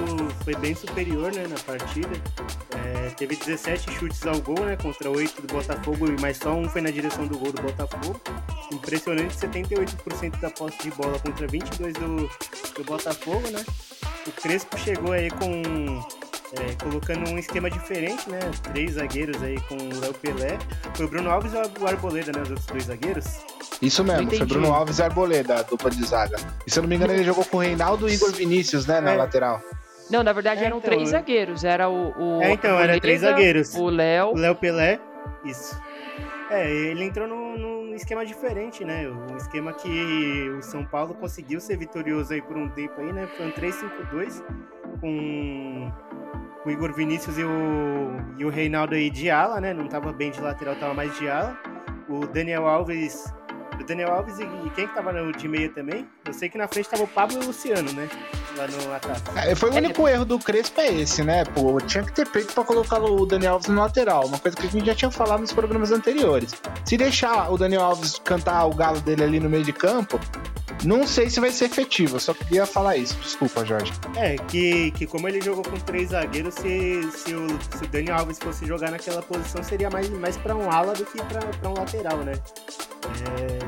foi bem superior né, na partida. É, teve 17 chutes ao gol, né? Contra 8 do Botafogo, mas só um foi na direção do gol do Botafogo. Impressionante, 78% da posse de bola contra 22 do, do Botafogo, né? O Crespo chegou aí com é, colocando um esquema diferente, né? Três zagueiros aí com o Léo Pelé. Foi o Bruno Alves e o Arboleda, né? Os outros dois zagueiros. Isso mesmo, foi Bruno Alves e Arboleda, a dupla de zaga. E se eu não me engano, ele jogou com o Reinaldo e Igor Vinícius, né? Na é. lateral. Não, na verdade é, eram então, três zagueiros. Era o. o é, então, era três zagueiros. O Léo. O Léo Pelé. Isso. É, ele entrou num, num, esquema diferente, né? Um esquema que o São Paulo conseguiu ser vitorioso aí por um tempo aí, né? Foi um 3-5-2 com o Igor Vinícius e o, e o Reinaldo aí de ala, né? Não tava bem de lateral, tava mais de ala. O Daniel Alves. O Daniel Alves e, e quem que tava no de meia também? Eu sei que na frente tava o Pablo e o Luciano, né? Lá no ataque. É, foi o único erro do Crespo é esse, né? Pô, tinha que ter feito pra colocar o Daniel Alves no lateral. Uma coisa que a gente já tinha falado nos programas anteriores. Se deixar o Daniel Alves cantar o galo dele ali no meio de campo, não sei se vai ser efetivo, eu só queria falar isso. Desculpa, Jorge. É, que, que como ele jogou com três zagueiros, se, se, o, se o Daniel Alves fosse jogar naquela posição, seria mais, mais pra um ala do que pra um lateral, né? É,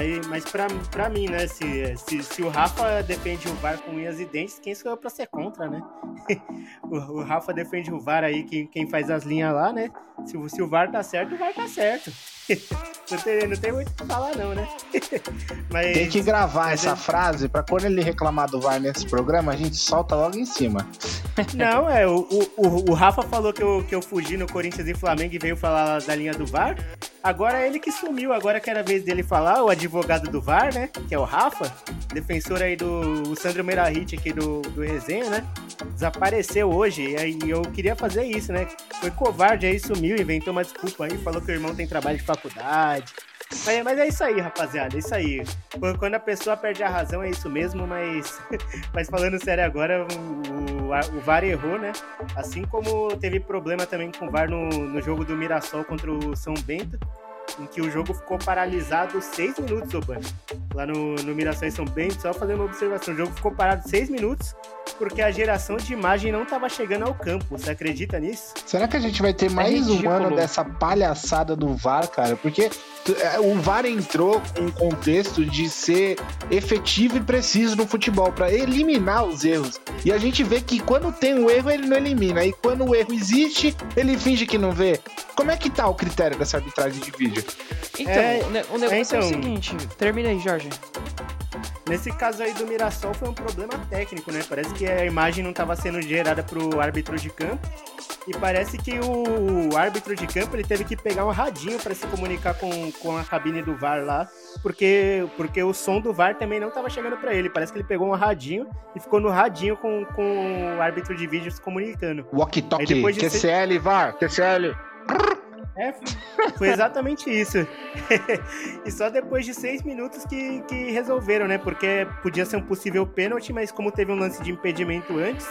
mas mas pra, pra mim, né? Se, se, se o Rafa defende o VAR com unhas e dentes, quem sou eu pra ser contra, né? o, o Rafa defende o VAR aí, quem, quem faz as linhas lá, né? Se, o- se o VAR tá certo, o VAR tá certo. não, tem, não tem muito o que falar, não, né? mas, Tem que gravar essa é- frase pra quando ele reclamar do VAR nesse programa, a gente solta logo em cima. Não, é, o, o, o Rafa falou que eu, que eu fugi no Corinthians e Flamengo e veio falar da linha do VAR. Agora é ele que sumiu, agora que era a vez dele falar, o advogado do VAR, né? Que é o Rafa, defensor aí do Sandro Merahit aqui do, do Resenha, né? Desapareceu hoje, e eu queria fazer isso, né? Foi covarde aí, sumiu, inventou uma desculpa aí, falou que o irmão tem trabalho de faculdade. Mas, mas é isso aí, rapaziada, é isso aí. Quando- Quando a pessoa perde a razão, é isso mesmo, mas, mas falando sério agora, o, o, o VAR errou, né? Assim como teve problema também com o VAR no, no jogo do Mirassol contra o São Bento, em que o jogo ficou paralisado seis minutos, Obama. Lá no, no Mirassol e São Bento, só fazendo uma observação, o jogo ficou parado seis minutos porque a geração de imagem não estava chegando ao campo. Você acredita nisso? Será que a gente vai ter mais um ridículo. ano dessa palhaçada do VAR, cara? Porque é, o VAR entrou com um contexto de ser efetivo e preciso no futebol, pra eliminar os erros. E a gente vê que quando tem um erro, ele não elimina. E quando o erro existe, ele finge que não vê. Como é que tá o critério dessa arbitragem de vídeo? Então, É, o, ne- o negócio é, o então. seguinte. Termina aí, Jorge. Nesse caso aí do Mirassol foi um problema técnico, né? Parece que a imagem não estava sendo gerada pro árbitro de campo. E parece que o árbitro de campo ele teve que pegar um radinho para se comunicar com, com a cabine do VAR lá, porque, porque o som do VAR também não estava chegando para ele. Parece que ele pegou um radinho e ficou no radinho com, com o árbitro de vídeo se comunicando. Walkie-talkie, de QCL, VAR, QCL. É, foi exatamente isso. e só depois de seis minutos que, que resolveram, né? Porque podia ser um possível pênalti, mas como teve um lance de impedimento antes,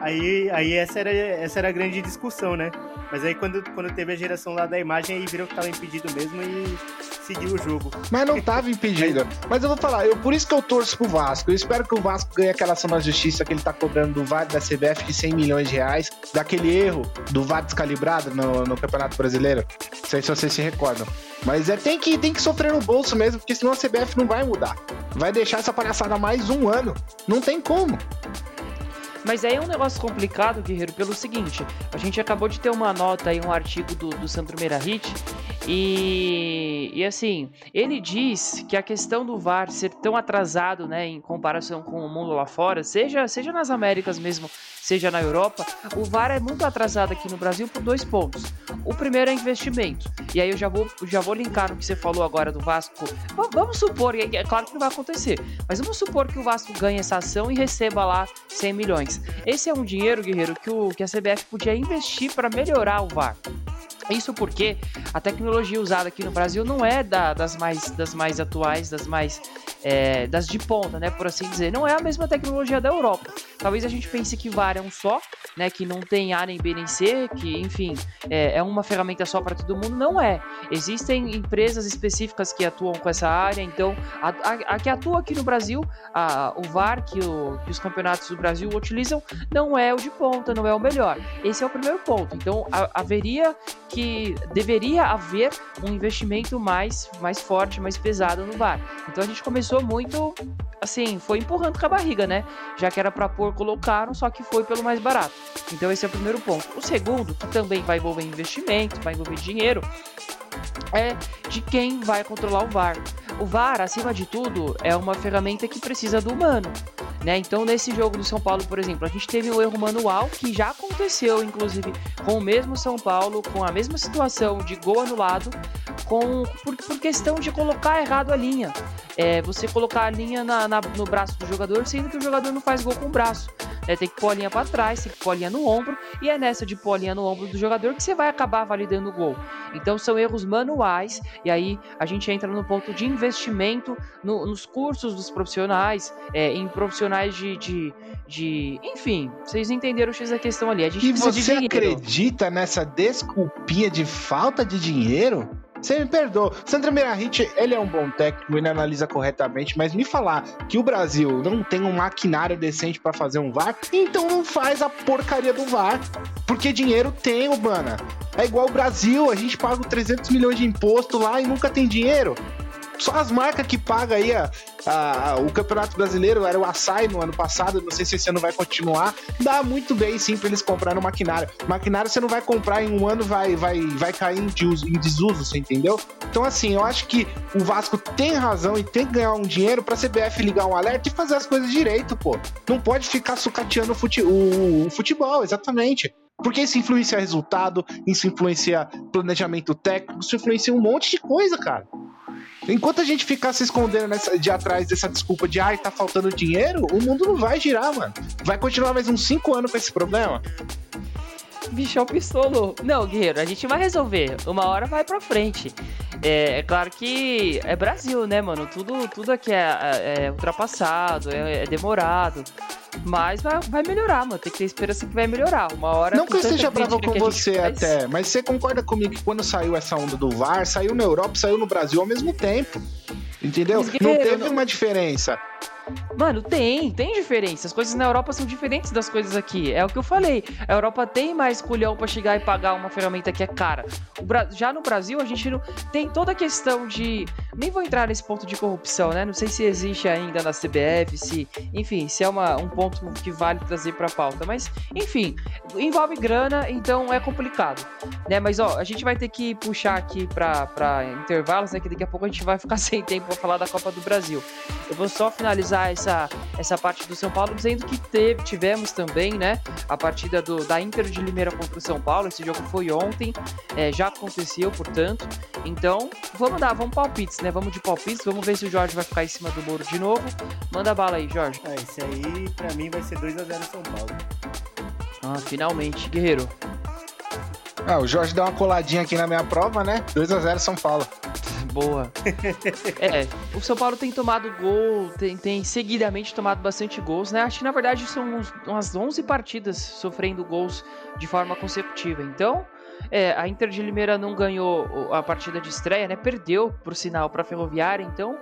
aí, aí essa, era, essa era a grande discussão, né? Mas aí quando, quando teve a geração lá da imagem, aí viram que tava impedido mesmo e seguiu o jogo. Mas não tava impedido. Mas eu vou falar, eu, por isso que eu torço pro Vasco. Eu espero que o Vasco ganhe aquela ação na justiça que ele tá cobrando do VAR da CBF de 100 milhões de reais, daquele erro do VAR descalibrado no, no Campeonato Brasileiro. Não sei se vocês se recordam. Mas é, tem, que, tem que sofrer no bolso mesmo, porque senão a CBF não vai mudar. Vai deixar essa palhaçada mais um ano. Não tem como. Mas aí é um negócio complicado, Guerreiro, pelo seguinte: a gente acabou de ter uma nota aí, um artigo do, do Sandro Merahit, e, e assim, ele diz que a questão do VAR ser tão atrasado, né, em comparação com o mundo lá fora, seja, seja nas Américas mesmo, seja na Europa, o VAR é muito atrasado aqui no Brasil por dois pontos. O primeiro é investimento, e aí eu já vou, já vou linkar no que você falou agora do Vasco. Va- Vamos supor, é claro que não vai acontecer, mas vamos supor que o Vasco ganhe essa ação e receba lá 100 milhões. Esse é um dinheiro, guerreiro, que, o, que a CBF podia investir para melhorar o VAR. Isso porque a tecnologia usada aqui no Brasil não é da- das, mais, das mais atuais, das mais é, das de ponta, né, por assim dizer. Não é a mesma tecnologia da Europa. Talvez a gente pense que VAR é um só, né, que não tem A nem B nem C, que enfim é, é uma ferramenta só para todo mundo. Não é. Existem empresas específicas que atuam com essa área. Então a, a- a que atua aqui no Brasil, a- o VAR que, o- que os campeonatos do Brasil utilizam não é o de ponta, não é o melhor. Esse é o primeiro ponto. Então haveria que deveria haver um investimento mais, mais forte, mais pesado no VAR. Então a gente começou muito assim, foi empurrando com a barriga, né? Já que era para pôr, colocaram, só que foi pelo mais barato. Então esse é o primeiro ponto. O segundo, que também vai envolver investimento, vai envolver dinheiro, é de quem vai controlar o VAR. O VAR, acima de tudo, é uma ferramenta que precisa do humano. Né? Então, nesse jogo do São Paulo, por exemplo, a gente teve um erro manual que já aconteceu, inclusive, com o mesmo São Paulo, com a mesma situação de gol anulado, com, por, por questão de colocar errado a linha. É, você colocar a linha na- na- no braço do jogador, sendo que o jogador não faz gol com o braço. Né? Tem que pôr a linha para trás, tem que pôr a linha no ombro, e é nessa de pôr a linha no ombro do jogador que você vai acabar validando o gol. Então são erros manuais, e aí a gente entra no ponto de investimento no, nos cursos dos profissionais, é, em profissionais de, de, de, Enfim, vocês entenderam o X da questão ali. A gente e você acredita nessa desculpinha de falta de dinheiro? Você me perdoa. Sandra Merahit, ele é um bom técnico, ele analisa corretamente, mas me falar que o Brasil não tem um maquinário decente para fazer um VAR, então não faz a porcaria do VAR. Porque dinheiro tem, Urbana. É igual o Brasil, a gente paga 300 milhões de imposto lá e nunca tem dinheiro. Só as marcas que pagam aí a, a, o Campeonato Brasileiro, era o Açaí no ano passado, não sei se esse ano vai continuar. Dá muito bem sim pra eles comprarem maquinário. Maquinário você não vai comprar em um ano, vai, vai, vai cair em, desuso, em desuso, você entendeu? Então, assim, eu acho que o Vasco tem razão e tem que ganhar um dinheiro pra CBF ligar um alerta e fazer as coisas direito, pô. Não pode ficar sucateando o, fute, o, o futebol, exatamente. Porque isso influencia resultado, isso influencia planejamento técnico, isso influencia um monte de coisa, cara. Enquanto a gente ficar se escondendo nessa, de atrás dessa desculpa de ai, tá faltando dinheiro, o mundo não vai girar, mano. Vai continuar mais uns 5 anos com esse problema. Bichão pistolo. Não, guerreiro, a gente vai resolver. Uma hora vai pra frente. É, é, claro que é Brasil, né, mano? Tudo, tudo aqui é, é, é ultrapassado, é, é, demorado. Mas vai, vai melhorar, mano. Tem que ter esperança que vai melhorar. Uma hora. Não que eu esteja bravo com você até, mas você concorda comigo que quando saiu essa onda do VAR, saiu na Europa, saiu no Brasil ao mesmo tempo. Entendeu? Não teve uma diferença. Mano, tem, tem diferença. As coisas na Europa são diferentes das coisas aqui. É o que eu falei. A Europa tem mais culhão para chegar e pagar uma ferramenta que é cara. Já no Brasil, a gente não tem toda a questão de. Nem vou entrar nesse ponto de corrupção, né? Não sei se existe ainda na CBF, se. Enfim, se é uma, um ponto que vale trazer pra pauta. Mas, enfim, envolve grana, então é complicado. Né? Mas, ó, a gente vai ter que puxar aqui pra intervalos, né? Que daqui a pouco a gente vai ficar sem tempo pra falar da Copa do Brasil. Eu vou só finalizar essa, essa parte do São Paulo, dizendo que teve, tivemos também, né, a partida do, da Inter de Limeira contra o São Paulo. Esse jogo foi ontem, é, já aconteceu, portanto. Então, vamos dar, vamos palpites, né? Vamos de palpites, vamos ver se o Jorge vai ficar em cima do muro de novo. Manda bala aí, Jorge. É, esse aí, pra mim, vai ser 2x0 São Paulo. Ah, finalmente, guerreiro. Ah, o Jorge deu uma coladinha aqui na minha prova, né? 2x0 São Paulo. Boa. é, o São Paulo tem tomado gol, tem, tem seguidamente tomado bastante gols, né? Acho que na verdade são uns, umas 11 partidas sofrendo gols de forma consecutiva. Então, é, a Inter de Limeira não ganhou a partida de estreia, né? Perdeu, por sinal, para a Ferroviária. Então,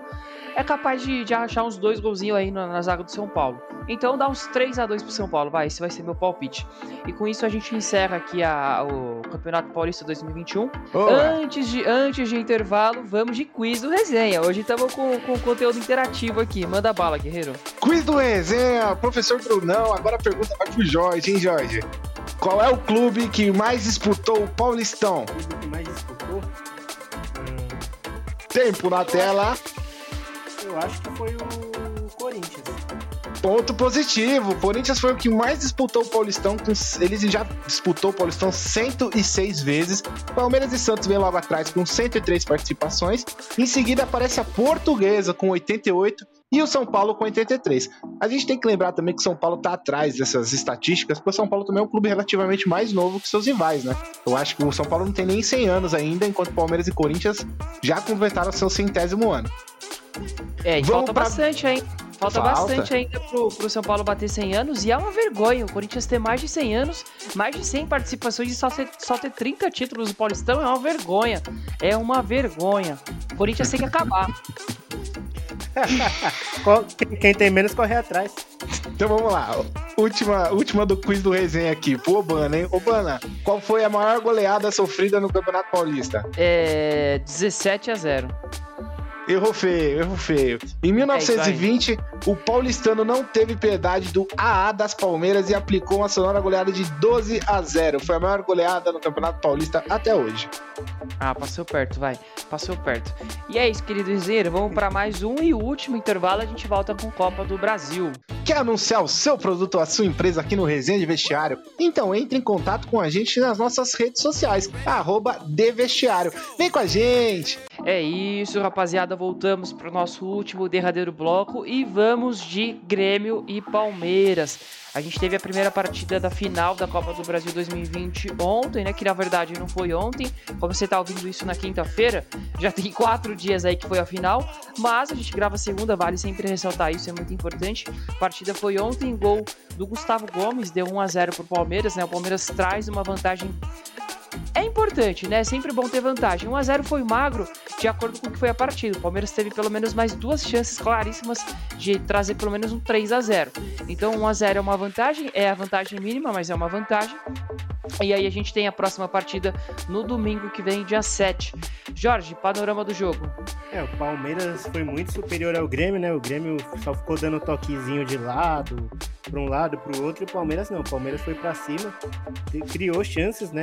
é capaz de, de achar uns dois golzinhos aí na, na, zaga do São Paulo. Então dá uns 3 a 2 pro São Paulo, vai, esse vai ser meu palpite. E com isso a gente encerra aqui a, o Campeonato Paulista 2021. Antes de, antes de intervalo, vamos de quiz do Resenha. Hoje estamos com, com conteúdo interativo aqui. Manda bala, guerreiro. Quiz do Resenha, professor Brunão. Agora a pergunta vai pro Jorge, hein, Jorge? Qual é o clube que mais disputou o Paulistão? O clube que mais disputou? Hum... Tempo na tela eu acho que foi o Corinthians. Ponto positivo. O Corinthians foi o que mais disputou o Paulistão. Eles já disputou o Paulistão 106 vezes. Palmeiras e Santos vem logo atrás com 103 participações. Em seguida aparece a Portuguesa com 88 e o São Paulo com 83. A gente tem que lembrar também que o São Paulo está atrás dessas estatísticas, porque o São Paulo também é um clube relativamente mais novo que seus rivais, né? Eu acho que o São Paulo não tem nem 100 anos ainda, enquanto Palmeiras e Corinthians já completaram seu centésimo ano. É, e falta pra... bastante, hein? Falta, falta, bastante ainda pro, pro São Paulo bater 100 anos. E é uma vergonha o Corinthians ter mais de 100 anos, mais de 100 participações e só ter, só ter 30 títulos do Paulistão. É uma vergonha. É uma vergonha. O Corinthians tem que acabar. Quem tem menos corre atrás. Então vamos lá. Última, última do quiz do resenha aqui. Pro Obana, hein? Obana, qual foi a maior goleada sofrida no Campeonato Paulista? É. 17 a 0. Errou feio, errou feio. Em 1920, é o paulistano não teve piedade do AA das Palmeiras e aplicou uma sonora goleada de 12 a 0. Foi a maior goleada no Campeonato Paulista até hoje. Ah, passou perto, vai. Passou perto. E é isso, querido Izeiro. Vamos para mais um e último intervalo. A gente volta com Copa do Brasil. Quer anunciar o seu produto ou a sua empresa aqui no Resenha de Vestiário? Então entre em contato com a gente nas nossas redes sociais, arroba Vem com a gente! É isso, rapaziada. Voltamos para o nosso último derradeiro bloco e vamos de Grêmio e Palmeiras. A gente teve a primeira partida da final da Copa do Brasil 2020 ontem, né? Que na verdade não foi ontem. Como você tá ouvindo isso na quinta-feira, já tem quatro dias aí que foi a final. Mas a gente grava segunda, vale sempre ressaltar isso, é muito importante. A partida foi ontem, gol do Gustavo Gomes, deu 1 a 0 pro Palmeiras, né? O Palmeiras traz uma vantagem é importante, né? É sempre bom ter vantagem. 1 a 0 foi magro, de acordo com o que foi a partida. O Palmeiras teve pelo menos mais duas chances claríssimas de trazer pelo menos um 3 a 0. Então 1 a 0 é uma vantagem, é a vantagem mínima, mas é uma vantagem. E aí a gente tem a próxima partida no domingo que vem, dia 7. Jorge, panorama do jogo. É, o Palmeiras foi muito superior ao Grêmio, né? O Grêmio só ficou dando toquezinho de lado, para um lado, para o outro, e o Palmeiras não. O Palmeiras foi para cima, criou chances, né?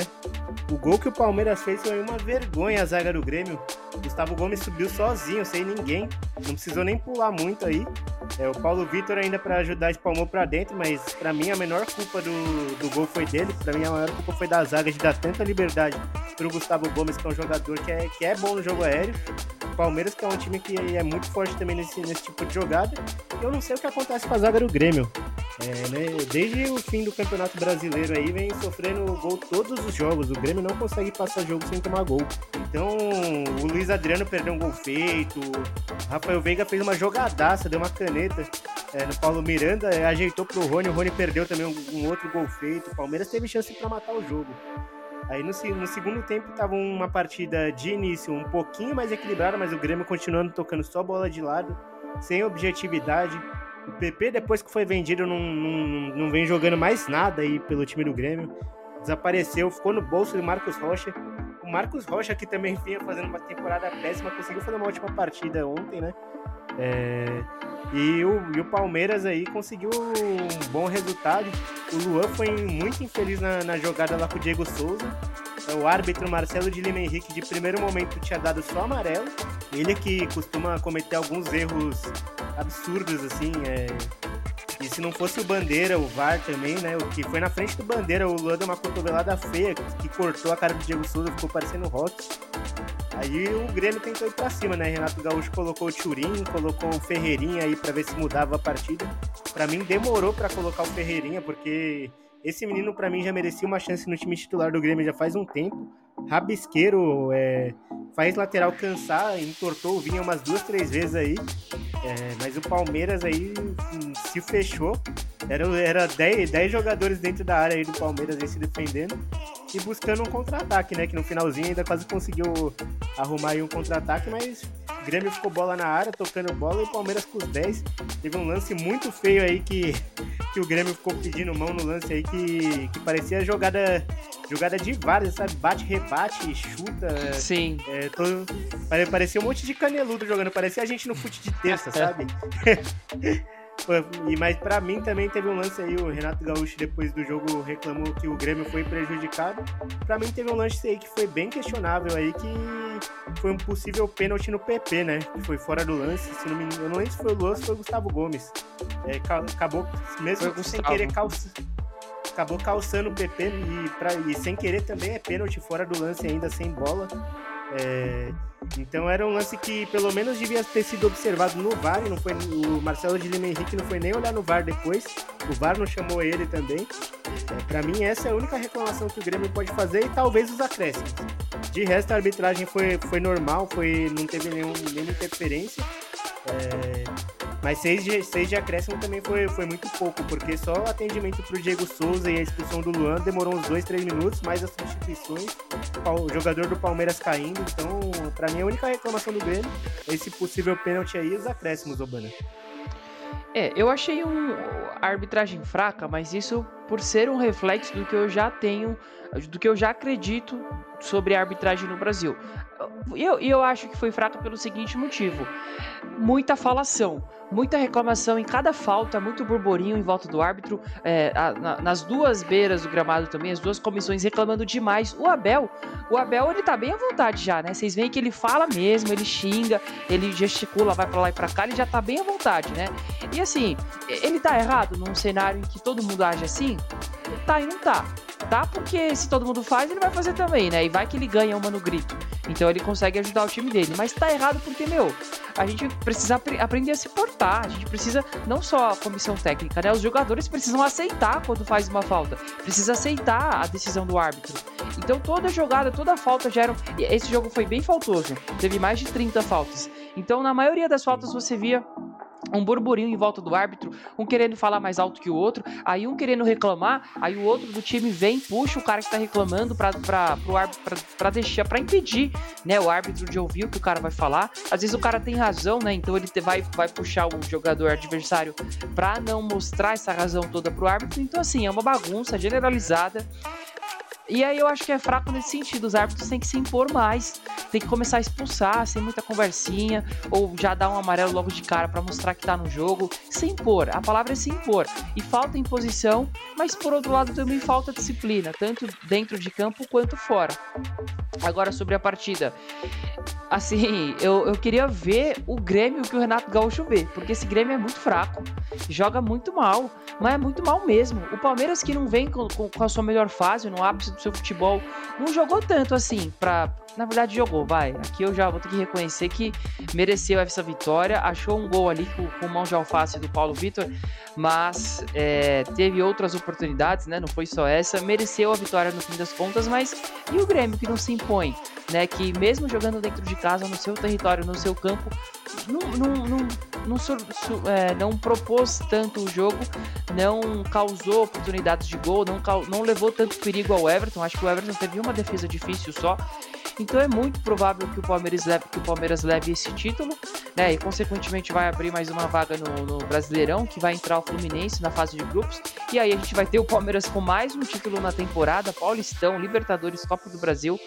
O gol que o Palmeiras fez foi uma vergonha a zaga do Grêmio. Gustavo Gomes subiu sozinho, sem ninguém. Não precisou nem pular muito aí. É, o Paulo Vitor ainda para ajudar espalmou para dentro, mas para mim a menor culpa do, do gol foi dele. Para mim a maior culpa foi da zaga de dar tanta liberdade pro Gustavo Gomes, que é um jogador que é, que é bom no jogo aéreo. Palmeiras, que é um time que é muito forte também nesse, nesse tipo de jogada. Eu não sei o que acontece com a zaga do Grêmio. É, né, desde o fim do Campeonato Brasileiro aí vem sofrendo gol todos os jogos. O Grêmio não consegue passar jogo sem tomar gol. Então o Luiz Adriano perdeu um gol feito. Rafael Veiga fez uma jogadaça, deu uma caneta é, no Paulo Miranda, é, ajeitou pro Rony. O Rony perdeu também um, um outro gol feito. O Palmeiras teve chance para matar o jogo. Aí no, no, segundo tempo tava uma partida de início um pouquinho mais equilibrada, mas o Grêmio continuando tocando só bola de lado, sem objetividade. O PP, depois que foi vendido, não, não, não vem jogando mais nada aí pelo time do Grêmio. Desapareceu, ficou no bolso do Marcos Rocha. O Marcos Rocha, que também vinha fazendo uma temporada péssima, conseguiu fazer uma ótima partida ontem, né? É... E, o, e o Palmeiras aí conseguiu um bom resultado. O Luan foi muito infeliz na, na jogada lá com o Diego Souza. É, o árbitro Marcelo de Lima Henrique, de primeiro momento, tinha dado só amarelo. Ele que costuma cometer alguns erros absurdos, assim. É... E se não fosse o Bandeira, o VAR também, né? O que foi na frente do Bandeira, o Luan deu uma cotovelada feia que cortou a cara do Diego Souza, ficou parecendo rock. Aí o Grêmio tentou ir pra cima, né? Renato Gaúcho colocou o Turim, colocou o Ferreirinha aí para ver se mudava a partida. Para mim demorou para colocar o Ferreirinha, porque esse menino para mim já merecia uma chance no time titular do Grêmio já faz um tempo. Rabisqueiro, é, faz lateral cansar, entortou o Vinha umas duas, três vezes aí. É, mas o Palmeiras aí hum, se fechou. Era, 10, 10 jogadores dentro da área aí do Palmeiras aí se defendendo e buscando um contra-ataque, né? Que no finalzinho ainda quase conseguiu arrumar aí um contra-ataque, mas o Grêmio ficou bola na área, tocando bola, e o Palmeiras com os 10. Teve um lance muito feio aí que, que o Grêmio ficou pedindo mão no lance aí, que, que parecia jogada, jogada de várias, sabe? Bate, rebate, chuta. Sim. É, todo, parecia um monte de caneludo jogando, parecia a gente no fute de terça, sabe? E, mas para mim também teve um lance aí, o Renato Gaúcho depois do jogo reclamou que o Grêmio foi prejudicado. Para mim teve um lance aí que foi bem questionável aí, que foi um possível pênalti no PP, né? Que foi fora do lance, se não me eu não lembro se foi o Luan ou foi o Gustavo Gomes. É, acabou, mesmo sem querer calçar acabou calçando o PP e, pra, e sem querer também é pênalti fora do lance ainda sem bola. É, então era um lance que pelo menos devia ter sido observado no VAR, não foi o Marcelo de Lima Henrique não foi nem olhar no VAR depois, o VAR não chamou ele também. É, para mim essa é a única reclamação que o Grêmio pode fazer e talvez os acréscimos. De resto a arbitragem foi, foi normal, foi, não teve nenhum, nenhuma interferência. É, mas seis de, seis de acréscimo também foi, foi muito pouco, porque só o atendimento pro Diego Souza e a expulsão do Luan demorou uns dois, três minutos, mais as substituições, o jogador do Palmeiras caindo. Então, para mim, a única reclamação do Grêmio é esse possível pênalti aí e os acréscimos, Obana. É, eu achei um, a arbitragem fraca, mas isso por ser um reflexo do que eu já tenho, do que eu já acredito sobre a arbitragem no Brasil. E eu, eu acho que foi fraca pelo seguinte motivo: muita falação, muita reclamação em cada falta, muito burburinho em volta do árbitro, é, a, na, nas duas beiras do gramado também, as duas comissões reclamando demais. O Abel, o Abel ele tá bem à vontade já, né? Vocês veem que ele fala mesmo, ele xinga, ele gesticula, vai para lá e para cá, ele já tá bem à vontade, né? E assim, ele tá errado num cenário em que todo mundo age assim? Tá e não tá. acertar, porque se todo mundo faz, ele vai fazer também, né? E vai que ele ganha uma no grito. Então ele consegue ajudar o time dele. Mas tá errado porque, meu, a gente precisa ap aprender a se portar. A gente precisa, não só a comissão técnica, né? Os jogadores precisam aceitar quando faz uma falta. Precisa aceitar a decisão do árbitro. Então toda jogada, toda falta geram. Esse jogo foi bem faltoso. Teve mais de 30 faltas. Então, na maioria das faltas, você via um burburinho em volta do árbitro, um querendo falar mais alto que o outro, aí um querendo reclamar, aí o outro do time vem, puxa o cara que tá reclamando pra, pra, pro árbitro, pra, pra deixar, pra impedir, né, o árbitro de ouvir o que o cara vai falar. Às vezes o cara tem razão, né, então ele vai, vai puxar o jogador adversário pra não mostrar essa razão toda pro árbitro. Então, assim, é uma bagunça generalizada. E aí eu acho que é fraco nesse sentido. Os árbitros têm que se impor mais. Tem que começar a expulsar sem muita conversinha. Ou já dar um amarelo logo de cara para mostrar que tá no jogo. Se impor. A palavra é se impor. E falta imposição, mas por outro lado também falta disciplina, tanto dentro de campo quanto fora. Agora sobre a partida. Assim, eu, eu queria ver o Grêmio que o Renato Gaúcho vê, porque esse Grêmio é muito fraco, joga muito mal, mas é muito mal mesmo. O Palmeiras que não vem com, com, com a sua melhor fase, no ápice do seu futebol, não jogou tanto assim pra, na verdade jogou, vai. Aqui eu já vou ter que reconhecer que mereceu essa vitória. Achou um gol ali com, com mão de alface do Paulo Vitor, mas é, teve outras oportunidades, né? Não foi só essa. Mereceu a vitória no fim das contas, mas e o Grêmio que não se impõe, né? Que mesmo jogando dentro de casa, no seu território, no seu campo, não, não, não, não, é, não propôs tanto o jogo, não causou oportunidades de gol, não, não levou tanto perigo ao Everton. Acho que o Everton teve uma defesa difícil só. Então é muito provável que o Palmeiras leve, que o Palmeiras leve esse título, né? E consequentemente vai abrir mais uma vaga no, no, Brasileirão, que vai entrar o Fluminense na fase de grupos. E aí a gente vai ter o Palmeiras com mais um título na temporada, Paulistão, Libertadores, Copa do Brasil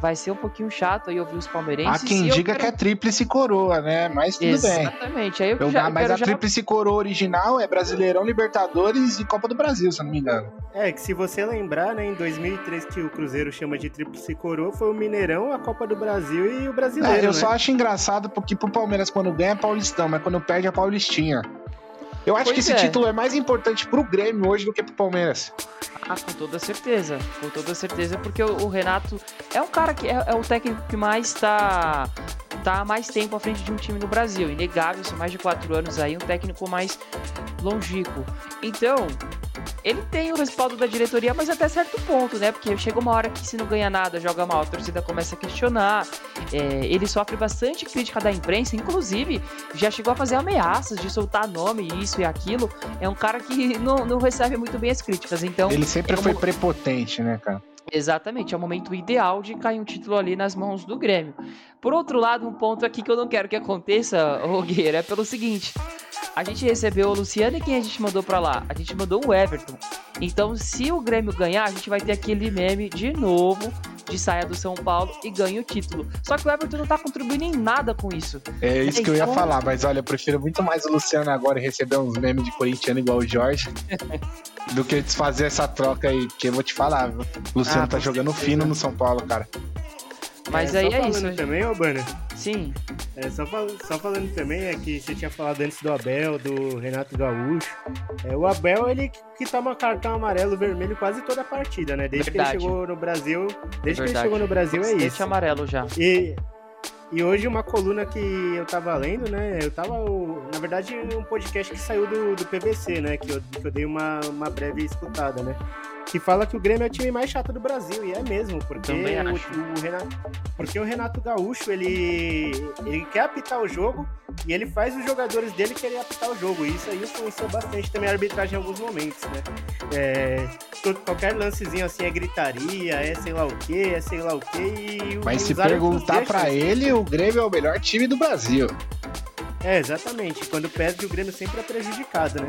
vai ser um pouquinho chato aí ouvir os palmeirenses. Há quem diga quero... que é tríplice coroa, né? Mas tudo Exatamente. bem. Exatamente. Aí eu, eu já, mas a já... tríplice coroa original é Brasileirão, Libertadores e Copa do Brasil, se eu não me engano. É, que se você lembrar, né, em 2003 que o Cruzeiro chama de tríplice coroa, foi o Mineirão, a Copa do Brasil e o Brasileiro, é, Eu né? só acho engraçado porque pro Palmeiras quando ganha é Paulistão, mas quando perde é Paulistinha. Eu acho pois que esse é. título é mais importante pro Grêmio hoje do que pro Palmeiras. Ah, com toda certeza. Com toda certeza, porque o, o Renato é um cara que é, é, o técnico que mais tá, tá há mais tempo à frente de um time no Brasil. Inegável, são mais de quatro anos aí, um técnico mais longínquo. Então, ele tem o respaldo da diretoria, mas até certo ponto, né? Porque chega uma hora que se não ganha nada, joga mal, a torcida começa a questionar. É, ele sofre bastante crítica da imprensa, inclusive já chegou a fazer ameaças de soltar nome, isso e aquilo. É um cara que não, não recebe muito bem as críticas, então... Ele sempre é foi prepotente, né, cara? Exatamente, é o momento ideal de cair um título ali nas mãos do Grêmio. Por outro lado, um ponto aqui que eu não quero que aconteça, Rogueira, é pelo seguinte: a gente recebeu o Luciano e quem a gente mandou para lá? A gente mandou o Everton. Então, se o Grêmio ganhar, a gente vai ter aquele meme de novo de saia do São Paulo e ganha o título. Só que o Everton não tá contribuindo em nada com isso. É isso que eu ia falar, mas olha, eu prefiro muito mais o Luciano agora receber uns memes de corintiano igual o Jorge. do que fazer essa troca aí, porque eu vou te falar, o Luciano ah, tá jogando certeza. fino no São Paulo, cara. Mas é, aí é isso. também, ô Banner? Sim. É, só, fal só falando também é que você tinha falado antes do Abel, do Renato Gaúcho. É, o Abel, ele que toma cartão amarelo vermelho quase toda a partida, né? Desde Verdade. que ele chegou no Brasil. Desde Verdade. que ele chegou no Brasil é isso. amarelo já. E, e hoje uma coluna que eu tava lendo, né? Eu tava, na verdade, um podcast que saiu do, do PVC, né? Que eu, que eu dei uma, uma breve escutada, né? Que fala que o Grêmio é o time mais chato do Brasil, e é mesmo, porque o, o, Renato, porque o Renato Gaúcho, ele, ele quer apitar o jogo e ele faz os jogadores dele querer apitar o jogo, e isso aí influenciou bastante também a arbitragem em alguns momentos, né? É, todo, qualquer lancezinho assim é gritaria, é sei lá o que, é sei lá o que, e Mas se perguntar para ele, o Grêmio é o melhor time do Brasil. É, exatamente. Quando perde, o Grêmio sempre é prejudicado, né?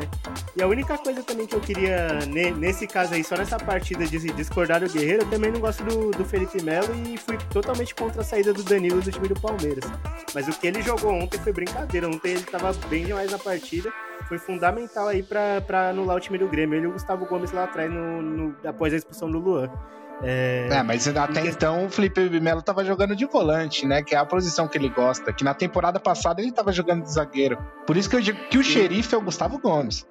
E a única coisa também que eu queria, nesse caso aí, só nessa partida de discordar do Guerreiro, eu também não gosto do, do Felipe Melo e fui totalmente contra a saída do Danilo do time do Palmeiras. Mas o que ele jogou ontem foi brincadeira. Ontem ele tava bem demais na partida. Foi fundamental aí para anular o time do Grêmio. Ele e o Gustavo Gomes lá atrás, no, no após a expulsão do Luan. É, é mas até que... então o Felipe Melo tava jogando de volante, né? Que é a posição que ele gosta. Que na temporada passada ele tava jogando de zagueiro. Por isso que eu digo que o xerife é o Gustavo Gomes.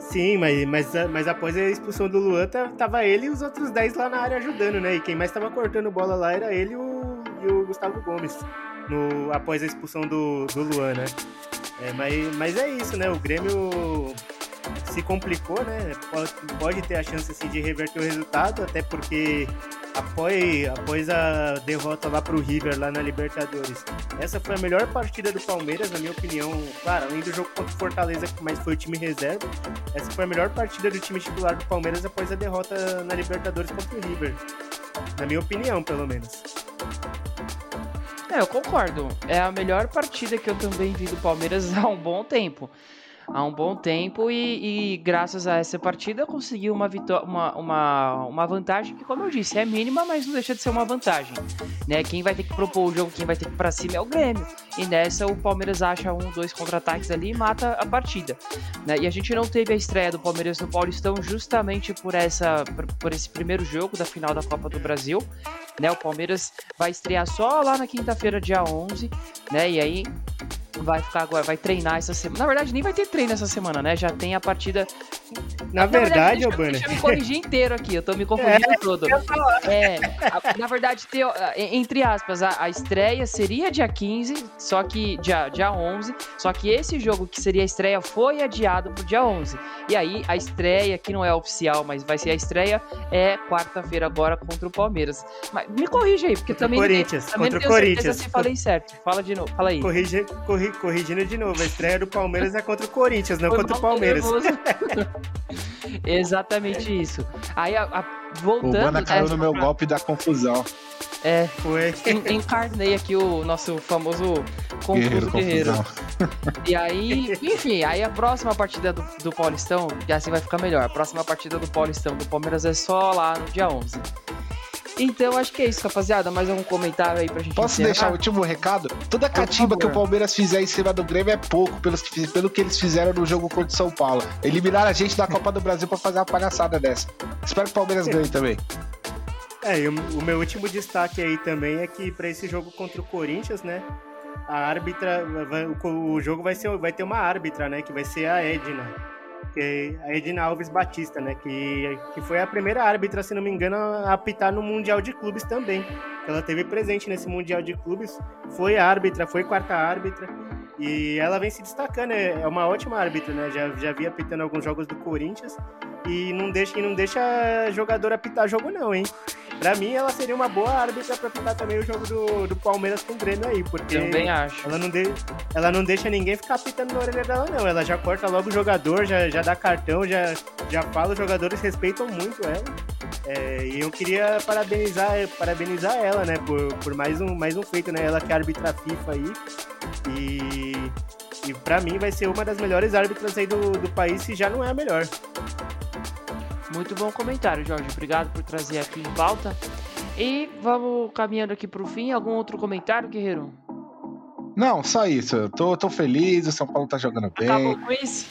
Sim, mas, mas, mas após a expulsão do Luan, tava ele e os outros 10 lá na área ajudando, né? E quem mais tava cortando bola lá era ele e o, e o Gustavo Gomes, no, após a expulsão do, do Luan, né? É, mas, mas é isso, né? O Grêmio se complicou, né? Pode, pode ter a chance assim, de reverter o resultado, até porque após, após a derrota lá pro River, lá na Libertadores. Essa foi a melhor partida do Palmeiras, na minha opinião. Claro, além do jogo contra o Fortaleza, mas foi o time reserva. Essa foi a melhor partida do time titular do Palmeiras após a derrota na Libertadores contra o River. Na minha opinião, pelo menos. É, eu concordo. É a melhor partida que eu também vi do Palmeiras há um bom tempo há um bom tempo e, e graças a essa partida conseguiu uma, uma, uma, uma vantagem que, como eu disse, é mínima, mas não deixa de ser uma vantagem. Né? Quem vai ter que propor o jogo, quem vai ter que ir pra cima é o Grêmio. E nessa o Palmeiras acha um, dois contra-ataques ali e mata a partida. Né? E a gente não teve a estreia do Palmeiras no Paulistão justamente por, essa, por, por esse primeiro jogo da final da Copa do Brasil. Né? O Palmeiras vai estrear só lá na quinta-feira, dia 11, né? E aí vai ficar agora, vai treinar essa semana. Na verdade, nem vai ter treino essa semana, né? Já tem a partida. Na, na verdade, ô Banner. Deixa eu me corrigir inteiro aqui, eu tô me confundindo é, todo. É, a, na verdade, ter, entre aspas, a, a, estreia seria dia 15, só que dia, dia 11, só que esse jogo que seria a estreia foi adiado pro dia 11. E aí, a estreia, que não é oficial, mas vai ser a estreia, é quarta-feira agora contra o Palmeiras. Mas me corrija aí, porque contra também, Corinthians, também contra tenho Corinthians. se falei certo. Fala de novo, fala aí. Corrige, corri, corrigindo de novo, a estreia do Palmeiras é contra o Corinthians, não Foi contra o Palmeiras. Exatamente isso. Aí, a, a, voltando... O Bana caiu no meu pra... golpe da confusão. É, foi. encarnei aqui o nosso famoso confuso guerreiro. guerreiro. E aí, enfim, aí a próxima partida do, do Paulistão, já assim vai ficar melhor. A próxima partida do Paulistão do Palmeiras é só lá no dia 11. Então acho que é isso, rapaziada. Mais algum comentário aí pra gente Posso encerrar? deixar o último recado? Toda catimba que o Palmeiras fizer em cima do Grêmio é pouco pelos que, pelo que eles fizeram no jogo contra o São Paulo. Eliminaram a gente da Copa do Brasil pra fazer uma palhaçada dessa. Espero que o Palmeiras ganhe também. É, e o, meu último destaque aí também é que para esse jogo contra o Corinthians, né? A árbitra, o, o jogo vai, ser, vai ter uma árbitra, né? Que vai ser a Edna que a Edina Alves Batista, né? Que, que foi a primeira árbitra, se não me engano, a apitar no Mundial de Clubes também. Ela teve presente nesse Mundial de Clubes, foi árbitra, foi quarta árbitra. E ela vem se destacando, é, é uma ótima árbitra, né? Já, já vi apitando alguns jogos do Corinthians e não deixa, e não deixa jogador apitar jogo, não, hein? Pra mim, ela seria uma boa árbitra pra apitar também o jogo do, do Palmeiras com o Grêmio aí, porque. Também acho. Ela não, de, ela não deixa ninguém ficar apitando na orelha dela, não. Ela já corta logo o jogador, já, já dá cartão, já, já fala, os jogadores respeitam muito ela. É, e eu queria parabenizar, parabenizar ela, né, por, por mais, um, mais um feito, né? Ela que é arbitra FIFA aí. E, e para mim vai ser uma das melhores árbitras aí do, do país, se já não é a melhor. Muito bom comentário, Jorge. Obrigado por trazer aqui em pauta. E vamos caminhando aqui para o fim. Algum outro comentário, Guerreiro? Não, só isso. Eu tô, tô feliz, o São Paulo tá jogando bem. Acabou o quiz?